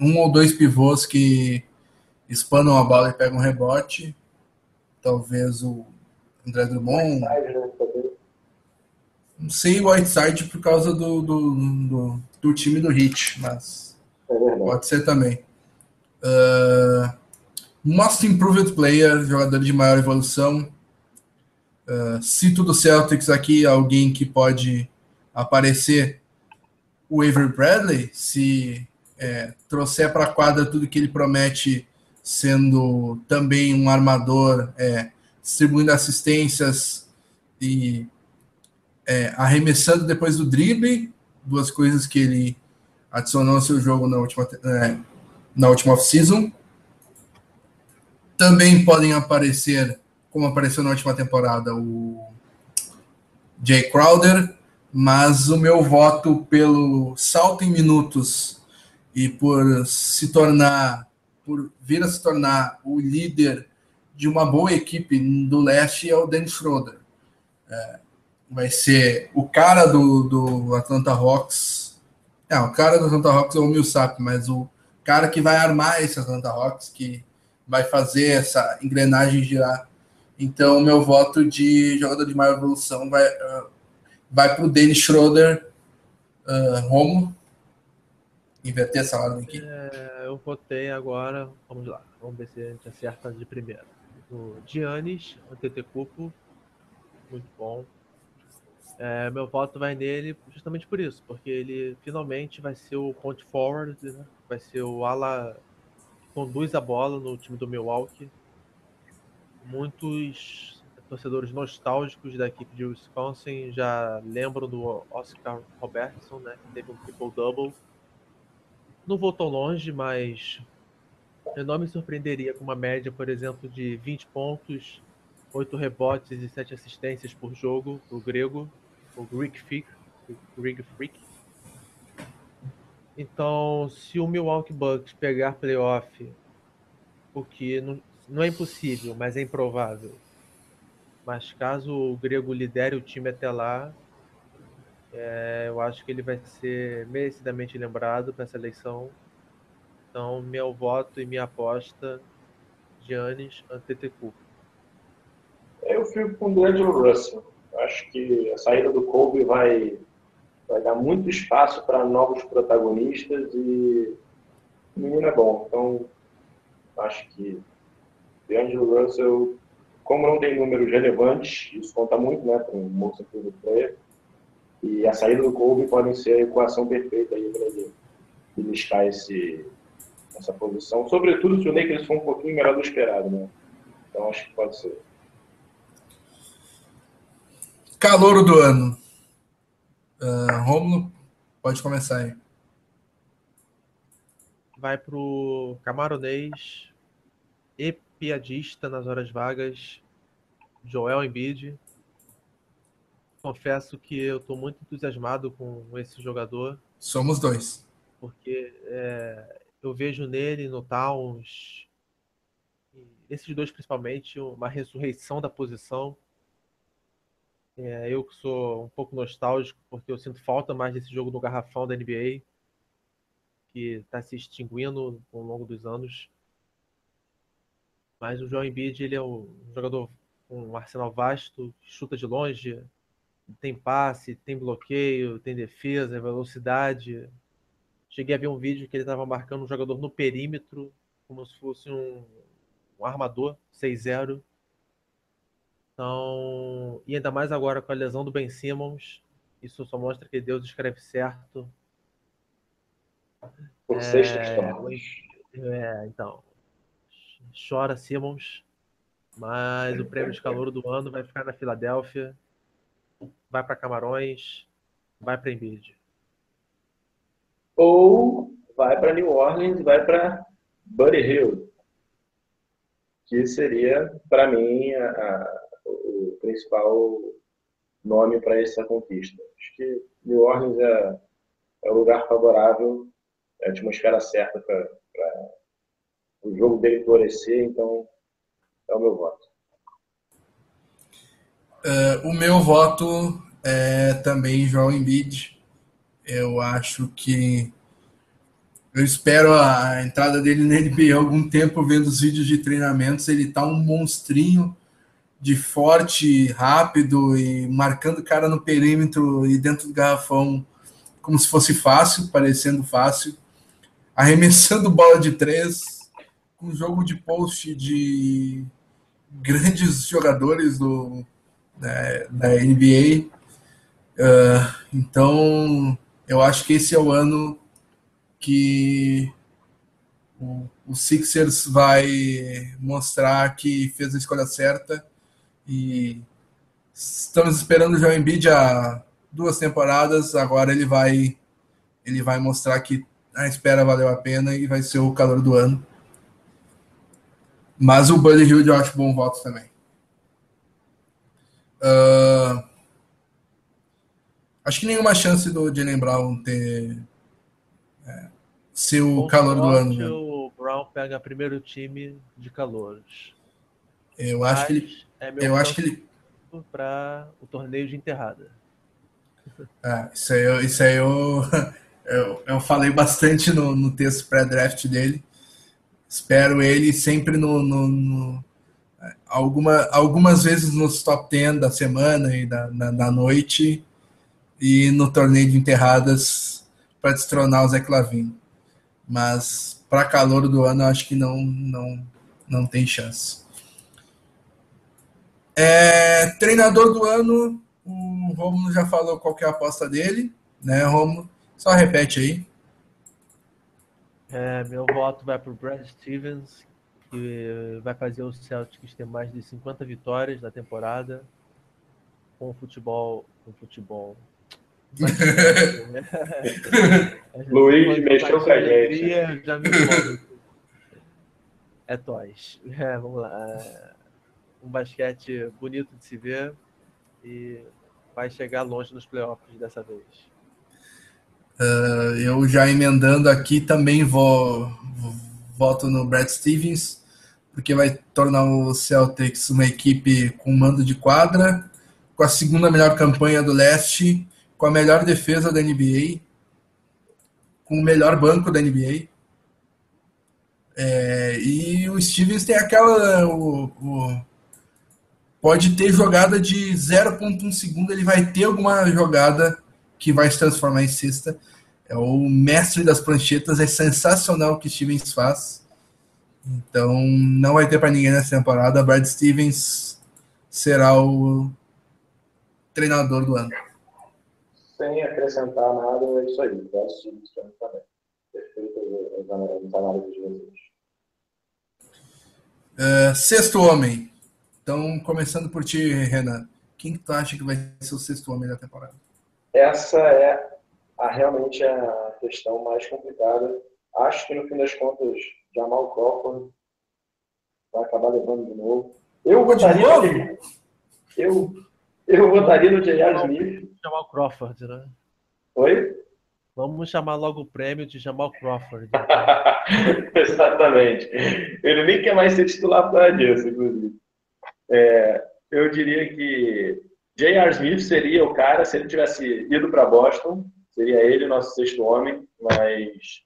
um ou dois pivôs que espanam a bola e pegam um rebote. Talvez o André Drummond. Não sei o Whiteside por causa do, do, do, do time do Hit, mas é pode ser também. Uh, Most Improved Player, jogador de maior evolução. Uh, cito do Celtics aqui alguém que pode aparecer o Avery Bradley, se é, trouxer para a quadra tudo que ele promete, sendo também um armador, é, distribuindo assistências e é, arremessando depois do drible, duas coisas que ele adicionou ao seu jogo na última, é, na última off-season. Também podem aparecer, como apareceu na última temporada, o Jay Crowder, mas o meu voto pelo salto em minutos e por se tornar, por vir a se tornar o líder de uma boa equipe do leste é o Dennis Schroeder. É, vai ser o cara do, do Atlanta Hawks. É, o cara do Atlanta Hawks é o Millsap, mas o cara que vai armar esse Atlanta Hawks, que vai fazer essa engrenagem girar. Então, meu voto de jogador de maior evolução vai, uh, vai para o Dennis Schroeder, uh, Romo. Inverter essa ordem aqui. É, eu votei agora. Vamos lá. Vamos ver se a gente acerta de primeira. O Giannis, Antetokounmpo, muito bom. É, meu voto vai nele justamente por isso, porque ele finalmente vai ser o point forward, né? vai ser o ala que conduz a bola no time do Milwaukee. Muitos torcedores nostálgicos da equipe de Wisconsin já lembram do Oscar Robertson, né? Que teve um triple-double. Não vou tão longe, mas eu não me surpreenderia com uma média, por exemplo, de 20 pontos, 8 rebotes e 7 assistências por jogo, o grego, o Greek Freak. Greek Freak. Então, se o Milwaukee Bucks pegar playoff, o que não, não é impossível, mas é improvável, mas caso o Grego lidere o time até lá, é, eu acho que ele vai ser merecidamente lembrado para essa eleição. Então, meu voto e minha aposta, Giannis Antetokounmpo. Eu fico com o D'Angelo Russell. Acho que a saída do Kobe vai, vai dar muito espaço para novos protagonistas e o menino é bom. Então, acho que D'Angelo Russell como não tem números relevantes, isso conta muito né, para um Most Improved Player, e a saída do Kobe podem ser a equação perfeita aí para ele beliscar esse, essa posição, sobretudo se o Lakers for um pouquinho melhor do esperado. Né? Então acho que pode ser. Calouro do ano. Uh, Romulo, pode começar aí. Vai para o camaronês e piadista nas horas vagas, Joel Embiid. Confesso que eu estou muito entusiasmado com esse jogador. Somos dois. Porque é, eu vejo nele, no Towns, esses dois principalmente, uma ressurreição da posição. É, eu que sou um pouco nostálgico, porque eu sinto falta mais desse jogo no garrafão da NBA, que está se extinguindo ao longo dos anos. Mas o João Embiid, ele é um jogador com um arsenal vasto, chuta de longe, tem passe, tem bloqueio, tem defesa, velocidade. Cheguei a ver um vídeo que ele estava marcando um jogador no perímetro, como se fosse um, um armador 6-0. Então, e ainda mais agora com a lesão do Ben Simmons, Isso só mostra que Deus escreve certo. Por sexta é, é, então. Chora Simmons, mas o prêmio de calor do ano vai ficar na Filadélfia, vai para Camarões, vai para Embiid. Ou vai para New Orleans, vai para Buddy Hill, que seria, para mim, a, a, o principal nome para essa conquista. Acho que New Orleans é, é o lugar favorável, é a atmosfera certa para o jogo dele florescer, então é o meu voto. Uh, o meu voto é também João Embiid. Eu acho que eu espero a entrada dele na NBA há algum tempo, vendo os vídeos de treinamentos. Ele tá um monstrinho de forte, rápido e marcando cara no perímetro e dentro do garrafão como se fosse fácil, parecendo fácil. Arremessando bola de três, com jogo de post de grandes jogadores do, né, da NBA. Uh, então, eu acho que esse é o ano que o, o Sixers vai mostrar que fez a escolha certa e estamos esperando o João Embiid há duas temporadas, agora ele vai ele vai mostrar que a espera valeu a pena e vai ser o calor do ano. Mas o Buddy Hill eu acho bom voto também. Uh, acho que nenhuma chance do Jalen Brown ter é, ser o calor do ano. Né? O Brown pega primeiro time de calouros. Eu acho Mas que ele. É eu acho que ele. Para o torneio de enterrada. Ah, isso aí, eu, isso aí eu, eu, eu falei bastante no, no texto pré-draft dele. Espero ele sempre no, no, no, alguma, algumas vezes nos top 10 da semana e da, na, da noite e no torneio de enterradas para destronar o Zé Clavin. Mas para calor do ano, acho que não, não, não tem chance. É, treinador do ano, o Romulo já falou qual é a aposta dele, né, Romulo? Só repete aí. É, meu voto vai para o Brad Stevens, que vai fazer o Celtics ter mais de 50 vitórias na temporada com futebol, com futebol, Luiz mexeu com a gente. Já me é Toys. É, vamos lá. Um basquete bonito de se ver e vai chegar longe nos playoffs dessa vez. Uh, eu já emendando aqui também vou, voto no Brad Stevens porque vai tornar o Celtics uma equipe com mando de quadra, com a segunda melhor campanha do leste com a melhor defesa da NBA, com o melhor banco da NBA. É, e o Stevens tem aquela. O, o, pode ter jogada de 0,1 segundo, ele vai ter alguma jogada que vai se transformar em cesta. É o mestre das pranchetas, é sensacional o que Stevens faz. Então, não vai ter para ninguém nessa temporada. Brad Stevens será o treinador do ano sem acrescentar nada, é isso aí. Gosto disso também. Perfeito as análises de vocês. Uh, sexto homem. Então, começando por ti, Renan. Quem tu acha que vai ser o sexto homem da temporada? Essa é a, realmente a questão mais complicada. Acho que no fim das contas, Jamal Crawford vai acabar levando de novo. Eu votaria. Eu, eu votaria no J.R. Smith o Crawford, né? Oi? Vamos chamar logo o prêmio de Jamal Crawford. Exatamente. Ele nem quer mais ser titular por disso, inclusive. É, eu diria que J.R. Smith seria o cara, se ele tivesse ido para Boston, seria ele nosso sexto homem, mas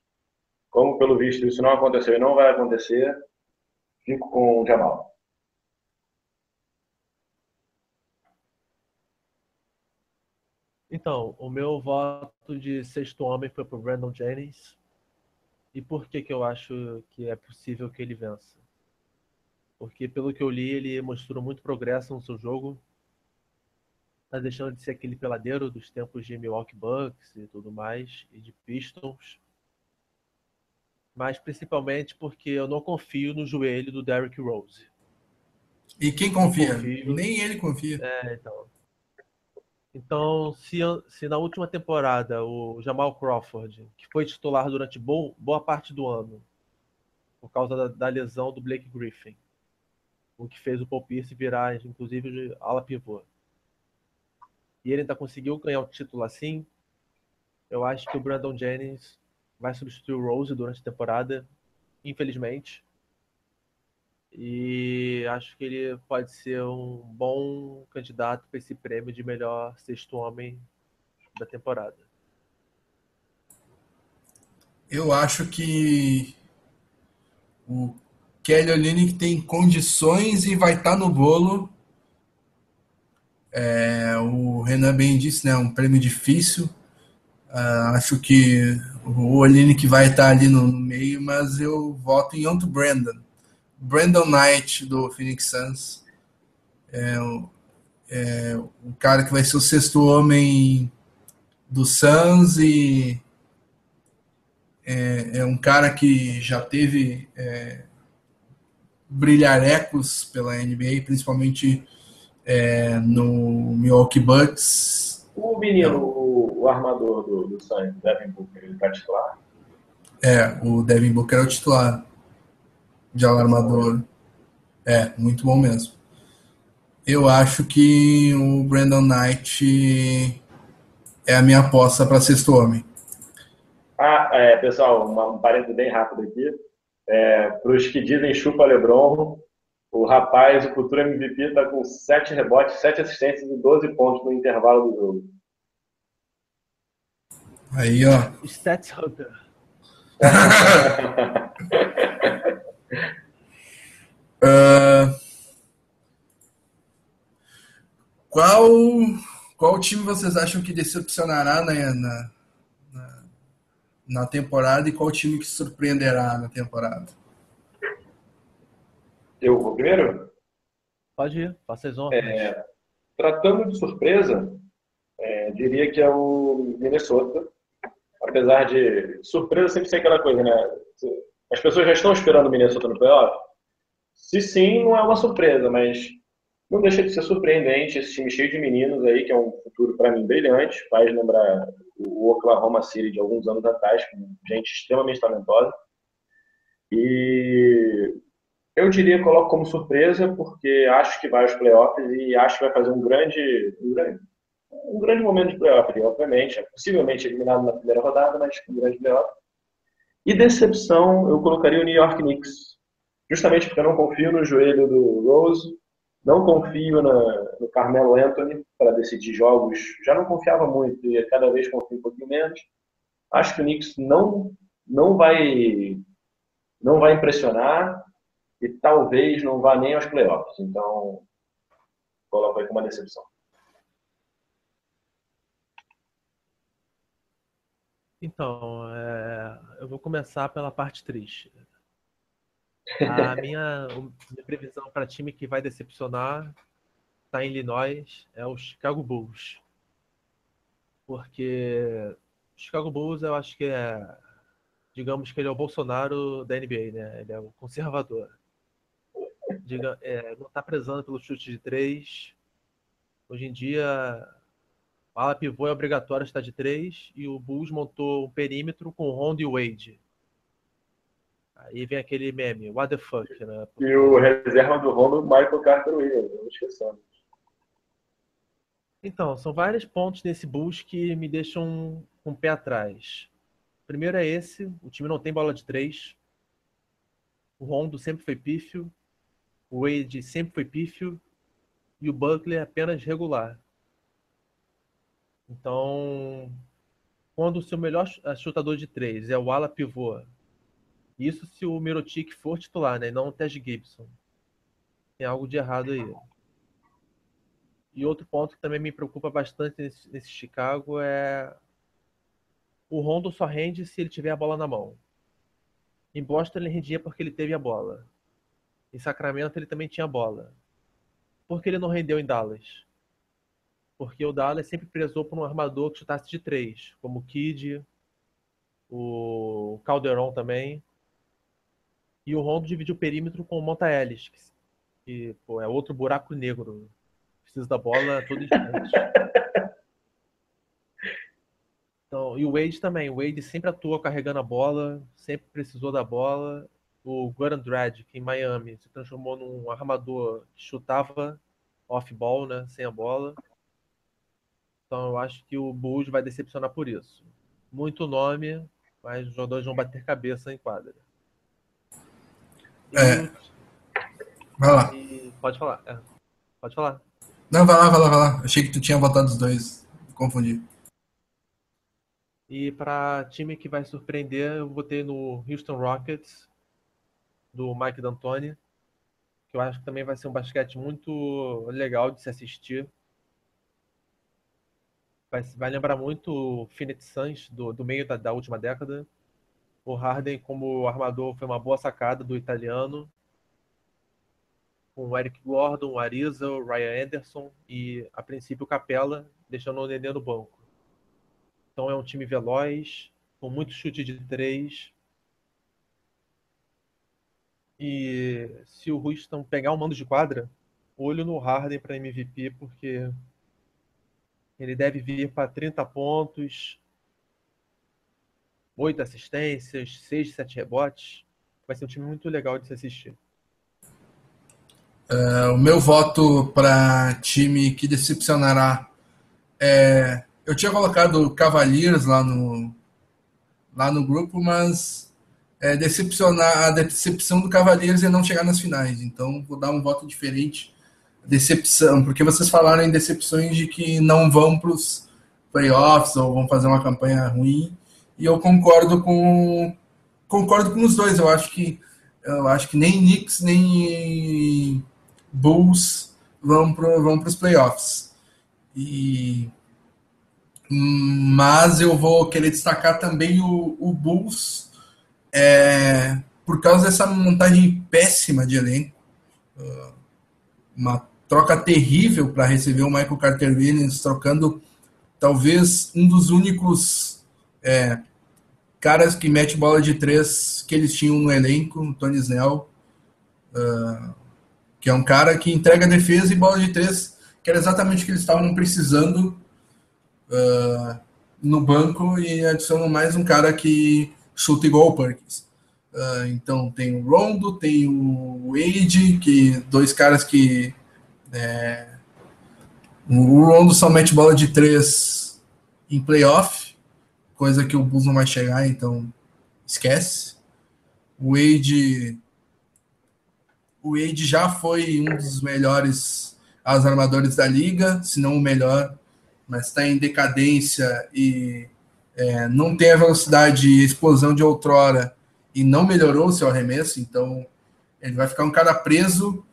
como pelo visto isso não aconteceu e não vai acontecer, fico com o Jamal. Então, o meu voto de sexto homem foi para Brandon Jennings. E por que, que eu acho que é possível que ele vença? Porque, pelo que eu li, ele mostrou muito progresso no seu jogo. Tá deixando de ser aquele peladeiro dos tempos de Milwaukee Bucks e tudo mais, e de Pistons. Mas principalmente porque eu não confio no joelho do Derrick Rose. E quem confia? Nem ele confia. É, então. Então, se, se na última temporada o Jamal Crawford, que foi titular durante boa, boa parte do ano, por causa da, da, lesão do Blake Griffin, o que fez o Paul Pierce virar, inclusive, de ala pivô. E ele ainda conseguiu ganhar o título assim. Eu acho que o Brandon Jennings vai substituir o Rose durante a temporada, infelizmente. E acho que ele pode ser um bom candidato para esse prêmio de melhor sexto homem da temporada. Eu acho que o Kelly Olynyk tem condições e vai estar tá no bolo. É, o Renan bem disse, né? Um prêmio difícil. Uh, acho que o Olynyk vai estar ali no meio, mas eu voto em Onto Brandon. Brandon Knight, do Phoenix Suns. É, é o cara que vai ser o sexto homem do Suns e é, é um cara que já teve é, brilharecos pela NBA, principalmente é, no Milwaukee Bucks. O menino, o, o armador do, do Suns, Devin Booker, ele tá titular? É, o Devin Booker é o titular de alarmador. É, muito bom mesmo. Eu acho que o Brandon Knight é a minha aposta para sexto homem. Ah, é, pessoal, uma, um parênteses bem rápido aqui. É, para os que dizem chupa Lebron, o rapaz, o futuro MVP, está com 7 rebotes, 7 assistências e 12 pontos no intervalo do jogo. Aí, ó. Stats Hunter. Uh, qual, qual time vocês acham que decepcionará na, na, na, na temporada e qual time que surpreenderá na temporada? Eu vou primeiro? Pode ir, faça as honras. É, tratando de surpresa, é, diria que é o Minnesota. Apesar de surpresa sempre ser aquela coisa, né? As pessoas já estão esperando o Minnesota no playoff. Se sim, não é uma surpresa, mas não deixa de ser surpreendente esse time cheio de meninos aí, que é um futuro para mim brilhante. Faz lembrar o Oklahoma City de alguns anos atrás, com gente extremamente talentosa. E eu diria, coloco como surpresa, porque acho que vai aos playoffs e acho que vai fazer um grande, um grande, um grande momento de playoff, obviamente. É possivelmente eliminado na primeira rodada, mas um grande playoff. E decepção, eu colocaria o New York Knicks justamente porque eu não confio no joelho do Rose, não confio na, no Carmelo Anthony para decidir jogos, já não confiava muito e cada vez confio um pouquinho menos. Acho que o Knicks não não vai não vai impressionar e talvez não vá nem aos playoffs. Então, coloco aí como uma decepção. Então, é, eu vou começar pela parte triste. A minha, minha previsão para time que vai decepcionar está em Illinois é o Chicago Bulls. Porque o Chicago Bulls eu acho que é, digamos que ele é o Bolsonaro da NBA, né? Ele é o conservador. Diga, é, não está prezando pelo chute de três. Hoje em dia, a ala pivô é obrigatório estar de três e o Bulls montou um perímetro com Rondo e Wade Aí vem aquele meme, what the fuck, né? E o reserva do Rondo, Michael Carter Williams, não esqueçamos. Então, são vários pontos nesse Bulls que me deixam com um o pé atrás. Primeiro é esse, o time não tem bola de três. O Rondo sempre foi pífio. O Wade sempre foi pífio. E o Buckley é apenas regular. Então, quando o seu melhor chutador de três é o ala pivô isso se o Mirotic for titular, né? Não o Tej Gibson. Tem algo de errado aí. E outro ponto que também me preocupa bastante nesse, nesse Chicago é o Rondo só rende se ele tiver a bola na mão. Em Boston ele rendia porque ele teve a bola. Em Sacramento ele também tinha bola. Por que ele não rendeu em Dallas? porque o Dallas sempre prezou por um armador que chutasse de três, como o Kid, o Calderon também. E o Rondo dividiu o perímetro com o Monta Ellis, que, que pô, é outro buraco negro. Precisa da bola todo instante. Então, e o Wade também. O Wade sempre atuou carregando a bola, sempre precisou da bola. O Goran Dragic, em Miami, se transformou num armador que chutava off-ball, né, sem a bola. Então eu acho que o Bulls vai decepcionar por isso. Muito nome, mas os jogadores vão bater cabeça em quadra. E... É. Vai lá. E... Pode falar. É. Pode falar. Não, vai lá, vai lá, vai lá. Achei que tu tinha botado os dois. Confundi. E para time que vai surpreender, eu botei no Houston Rockets, do Mike D'Antoni, que eu acho que também vai ser um basquete muito legal de se assistir vai, vai lembrar muito o Phoenix Suns do, do meio da, da última década. O Harden como armador foi uma boa sacada do italiano. Com o Eric Gordon, o Ariza, o Ryan Anderson e, a princípio, o Capella, deixando o Nenê no banco. Então é um time veloz, com muito chute de três. E se o Houston pegar um mando de quadra, olho no Harden para MVP, porque ele deve vir para 30 pontos, 8 assistências, 6, 7 rebotes. Vai ser um time muito legal de se assistir. Uh, o meu voto para time que decepcionará é. Eu tinha colocado Cavaliers lá no, lá no grupo, mas é, decepcionar, a decepção do Cavaliers é não chegar nas finais. Então vou dar um voto diferente decepção, porque vocês falaram em decepções de que não vão para os playoffs ou vão fazer uma campanha ruim, e eu concordo com concordo com os dois. Eu acho que eu acho que nem Knicks nem Bulls vão para vão os playoffs. E mas eu vou querer destacar também o, o Bulls é, por causa dessa montagem péssima de elenco. Uh, uma troca terrível para receber o Michael Carter Williams, trocando talvez um dos únicos é, caras que mete bola de três que eles tinham no elenco, o Tony Snell, uh, que é um cara que entrega defesa e bola de três, que era exatamente o que eles estavam precisando uh, no banco, e adicionam mais um cara que chuta igual o Perkins. Uh, então tem o Rondo, tem o Wade, que dois caras que é, o Rondo só mete bola de três em playoff, coisa que o Bulls não vai chegar, então esquece. O Wade, o Wade já foi um dos melhores as armadores da liga, se não o melhor, mas está em decadência e é, não tem a velocidade e explosão de outrora e não melhorou o seu arremesso, então ele vai ficar um cara preso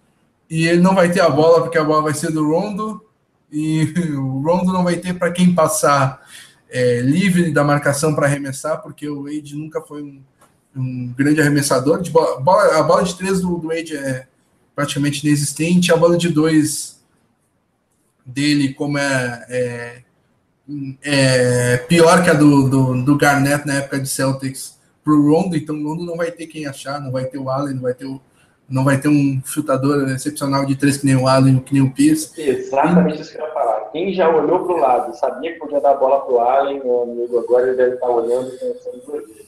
e ele não vai ter a bola porque a bola vai ser do Rondo e o Rondo não vai ter para quem passar é, livre da marcação para arremessar, porque o Wade nunca foi um, um grande arremessador. De bola, bola, a bola de três do, do Wade é praticamente inexistente, a bola de dois dele, como é, é, é pior que a do, do, do, Garnett na época de Celtics para o Rondo, então o Rondo não vai ter quem achar, não vai ter o Allen, não vai ter o não vai ter um chutador excepcional de três que nem o Allen, que nem o Pierce. Exatamente isso que eu ia falar. Quem já olhou para o lado, sabia que podia dar a bola para o Allen, meu amigo, agora ele deve estar olhando e pensando por ele.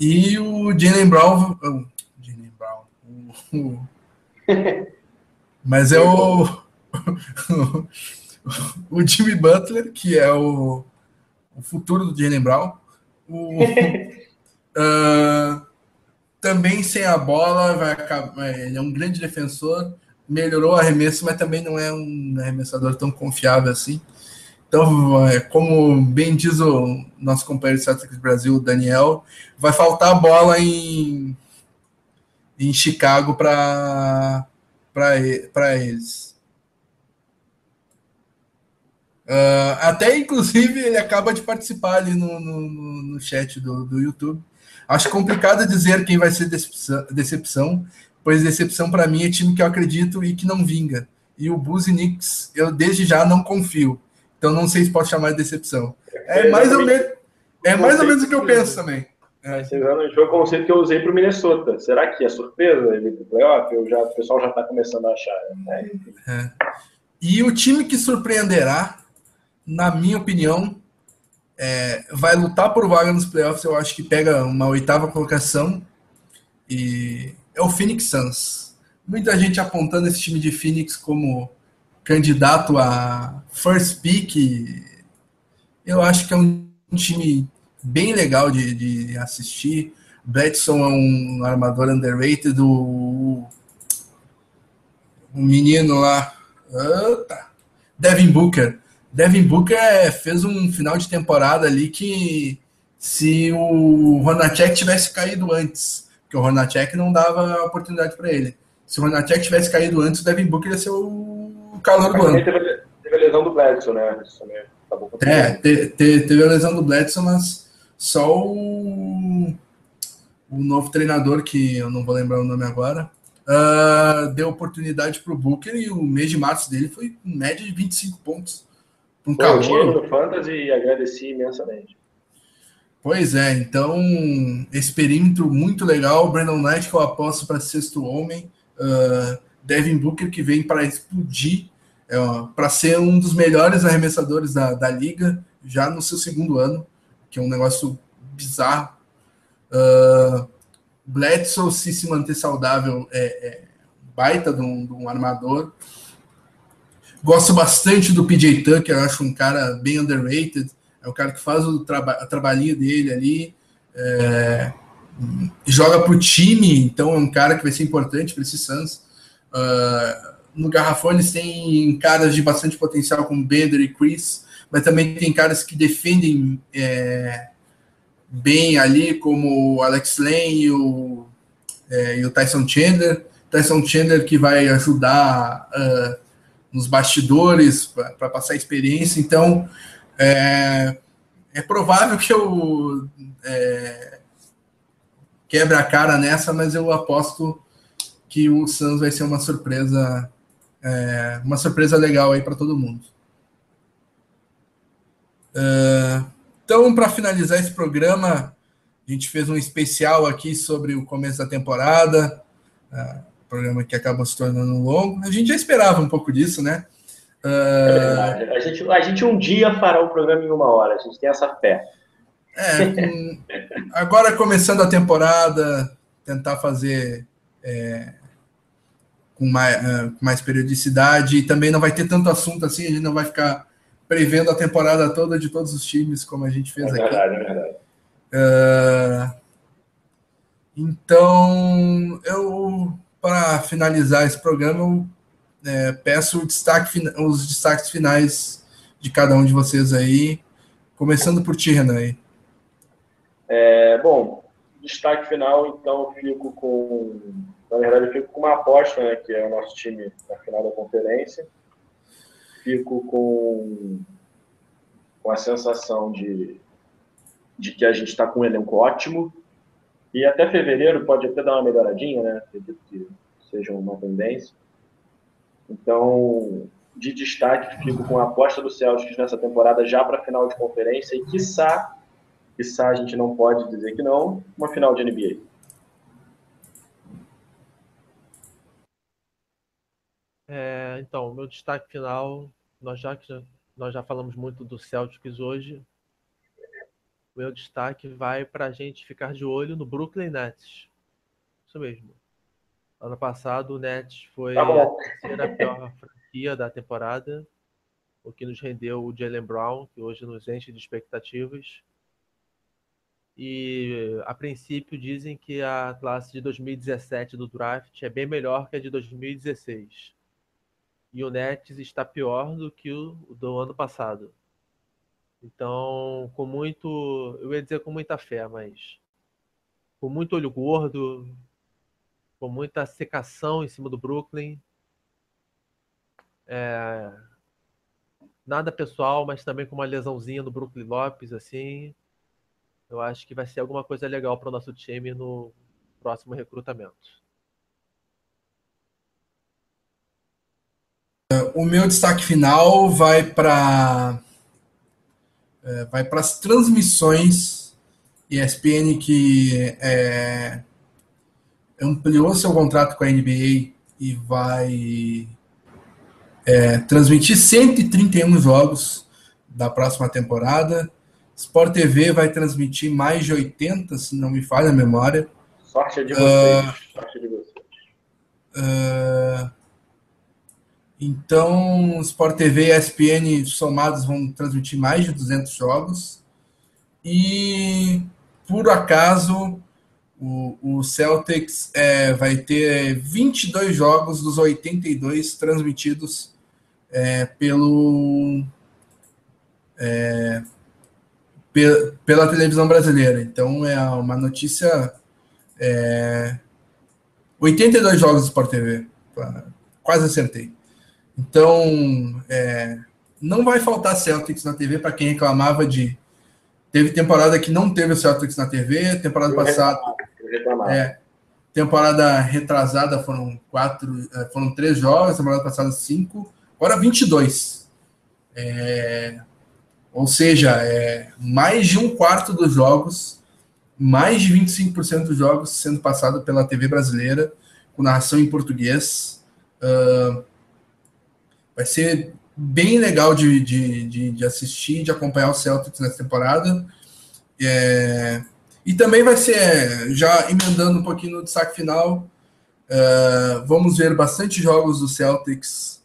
E o Jalen Brown. Oh, Jalen Brown. mas é o. o Jimmy Butler, que é o, o futuro do Jalen Brown. O, uh, também sem a bola, vai acabar, é, ele é um grande defensor, melhorou o arremesso, mas também não é um arremessador tão confiável assim. Então, é, como bem diz o nosso companheiro de Celtics Brasil, Daniel, vai faltar bola em, em Chicago para eles. Uh, até, inclusive, ele acaba de participar ali no, no, no chat do, do YouTube. Acho complicado dizer quem vai ser decepção, decepção pois decepção para mim é time que eu acredito e que não vinga. E o Bulls e Knicks, eu desde já não confio. Então não sei se pode chamar de decepção. É mais ou menos, é mais ou menos o que eu penso também. É. Ano foi o conceito que eu usei para o Minnesota. Será que é surpresa ele playoff? Eu já, o pessoal já está começando a achar. Né? É. E o time que surpreenderá, na minha opinião, é, vai lutar por vaga nos playoffs. Eu acho que pega uma oitava colocação. E é o Phoenix Suns. Muita gente apontando esse time de Phoenix como candidato a first pick. Eu acho que é um time bem legal de, de assistir. Bledson é um armador underrated. O, o menino lá. Opa, Devin Booker. Devin Booker é, fez um final de temporada ali que se o Ronacek tivesse caído antes, que o Ronacek não dava oportunidade para ele. Se o Ronacek tivesse caído antes, o Devin Booker ia ser o calor do ano. Teve, teve a lesão do Bledson, né? Tá é, te, te, teve a lesão do Bledson, mas só o, o novo treinador, que eu não vou lembrar o nome agora, uh, deu oportunidade para o Booker e o mês de março dele foi média de 25 pontos. Um calor. Eu no Fantasy e agradeci imensamente. Pois é, então esse perímetro muito legal. Brandon Knight, que eu aposto para sexto homem. Uh, Devin Booker, que vem para explodir, é, para ser um dos melhores arremessadores da, da liga, já no seu segundo ano que é um negócio bizarro. Uh, Bledsoe, se se manter saudável, é, é baita de um, de um, armador. Gosto bastante do PJ Tucker, acho um cara bem underrated. É o cara que faz o traba trabalhinho dele ali. É, joga para o time, então é um cara que vai ser importante para esses Suns. Uh, no Garrafones tem caras de bastante potencial, como Bender e Chris mas também tem caras que defendem é, bem ali, como o Alex Lane e o, é, e o Tyson Chandler. Tyson Chandler que vai ajudar uh, nos bastidores para passar experiência. Então, é, é provável que eu é, quebre a cara nessa, mas eu aposto que o Suns vai ser uma surpresa, é, uma surpresa legal aí para todo mundo. Uh, então, para finalizar esse programa, a gente fez um especial aqui sobre o começo da temporada, uh, programa que acabou se tornando longo. A gente já esperava um pouco disso, né? Uh, é a, gente, a gente um dia fará o programa em uma hora, a gente tem essa fé. É, com, agora começando a temporada, tentar fazer é, com, mais, uh, com mais periodicidade, e também não vai ter tanto assunto assim, a gente não vai ficar prevendo a temporada toda de todos os times, como a gente fez é aqui. Verdade, é verdade. Uh, então, eu, para finalizar esse programa, eu é, peço destaque, os destaques finais de cada um de vocês aí, começando por ti, Renan. É, bom, destaque final, então, fico com. Na verdade, eu fico com uma aposta, né, que é o nosso time na final da conferência fico com, com a sensação de, de que a gente está com um elenco ótimo. E até fevereiro pode até dar uma melhoradinha, né? Acredito que seja uma tendência. Então, de destaque, fico com a aposta do Celtics nessa temporada já para a final de conferência e, quiçá, quiçá a gente não pode dizer que não, uma final de NBA. É, então, meu destaque final nós já, nós já falamos muito do Celtics hoje. O meu destaque vai para a gente ficar de olho no Brooklyn Nets. Isso mesmo. Ano passado o Nets foi tá a terceira pior franquia da temporada, o que nos rendeu o Jalen Brown, que hoje nos enche de expectativas. E a princípio dizem que a classe de 2017 do draft é bem melhor que a de 2016 e o Nets está pior do que o do ano passado. Então, com muito, eu ia dizer com muita fé, mas com muito olho gordo, com muita secação em cima do Brooklyn. É, nada pessoal, mas também com uma lesãozinha do Brooklyn Lopes, assim. Eu acho que vai ser alguma coisa legal para o nosso time no próximo recrutamento. o meu destaque final vai para é, vai para as transmissões ESPN que é, ampliou seu contrato com a NBA e vai é, transmitir 131 jogos da próxima temporada. Sport TV vai transmitir mais de 80, se não me falha a memória. Sorte de vocês. Uh, Sorte de vocês. Uh, então, Sport TV e ESPN somados vão transmitir mais de 200 jogos. E, por acaso, o, o Celtics é, vai ter 22 jogos dos 82 transmitidos é, pelo é, pe, pela televisão brasileira. Então é uma notícia. É, 82 jogos do Sport TV, quase acertei. Então é, não vai faltar Celtics na TV para quem reclamava de. Teve temporada que não teve o Celtics na TV, temporada passada. É, temporada retrasada foram quatro, é, foram três jogos, temporada passada cinco, agora 22. É, ou seja, é, mais de um quarto dos jogos, mais de 25% dos jogos sendo passado pela TV brasileira, com narração em português. Uh, vai ser bem legal de, de, de, de, assistir, de acompanhar o Celtics nessa temporada. É, e também vai ser, já emendando um pouquinho no destaque final, uh, vamos ver bastante jogos do Celtics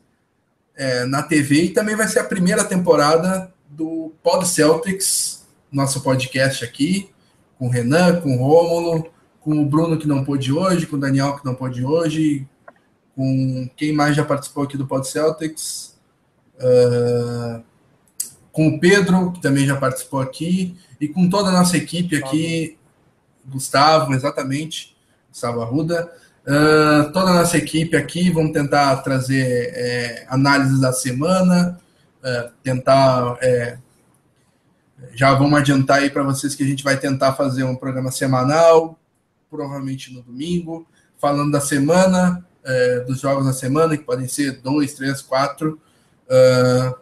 uh, na TV e também vai ser a primeira temporada do Pod Celtics, nosso podcast aqui, com o Renan, com o Rômulo, com o Bruno que não pôde hoje, com o Daniel que não pôde hoje, com quem mais já participou aqui do Pod Celtics, uh, com o Pedro, que também já participou aqui, e com toda a nossa equipe aqui, Gustavo, exatamente, Gustavo Arruda, uh, toda a nossa equipe aqui, vamos tentar trazer é, análises da semana, uh, tentar. É, já vamos adiantar aí para vocês que a gente vai tentar fazer um programa semanal, provavelmente no domingo, falando da semana, é, dos jogos da semana, que podem ser dois, três, quatro. Uh,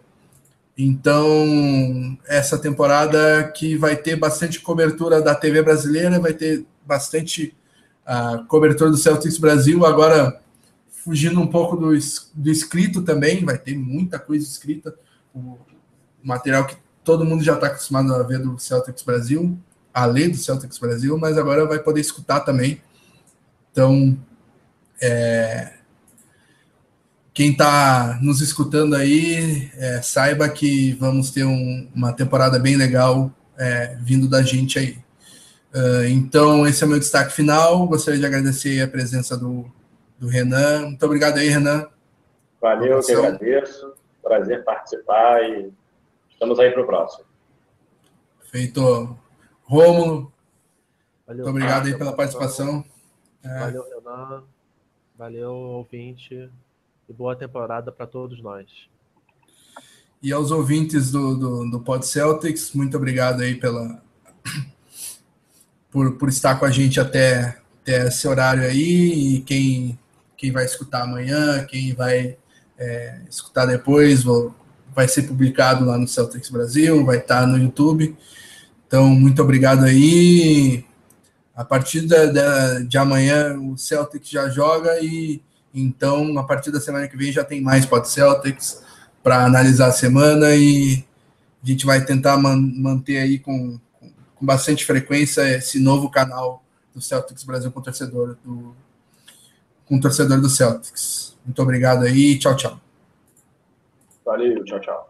então, essa temporada que vai ter bastante cobertura da TV brasileira, vai ter bastante uh, cobertura do Celtics Brasil. Agora, fugindo um pouco do, do escrito também, vai ter muita coisa escrita. O material que todo mundo já está acostumado a ver do Celtics Brasil, a ler do Celtics Brasil, mas agora vai poder escutar também. Então, é, quem está nos escutando aí, é, saiba que vamos ter um, uma temporada bem legal é, vindo da gente aí. Uh, então, esse é o meu destaque final. Gostaria de agradecer a presença do, do Renan. Muito obrigado aí, Renan. Valeu, eu que agradeço. Prazer participar e estamos aí para o próximo. Feito. Rômulo. Muito obrigado aí pela participação. Valeu, Renan. Valeu, ouvinte e boa temporada para todos nós. E aos ouvintes do, do, do Pod Celtics, muito obrigado aí pela, por, por estar com a gente até, até esse horário aí. E quem, quem vai escutar amanhã, quem vai é, escutar depois, vou, vai ser publicado lá no Celtics Brasil, vai estar no YouTube. Então, muito obrigado aí. A partir da, da, de amanhã, o Celtics já joga e então, a partir da semana que vem já tem mais Pod Celtics para analisar a semana e a gente vai tentar man manter aí com, com, bastante frequência esse novo canal do Celtics Brasil com torcedor do com torcedor do Celtics. Muito obrigado aí, tchau, tchau. Valeu, tchau, tchau.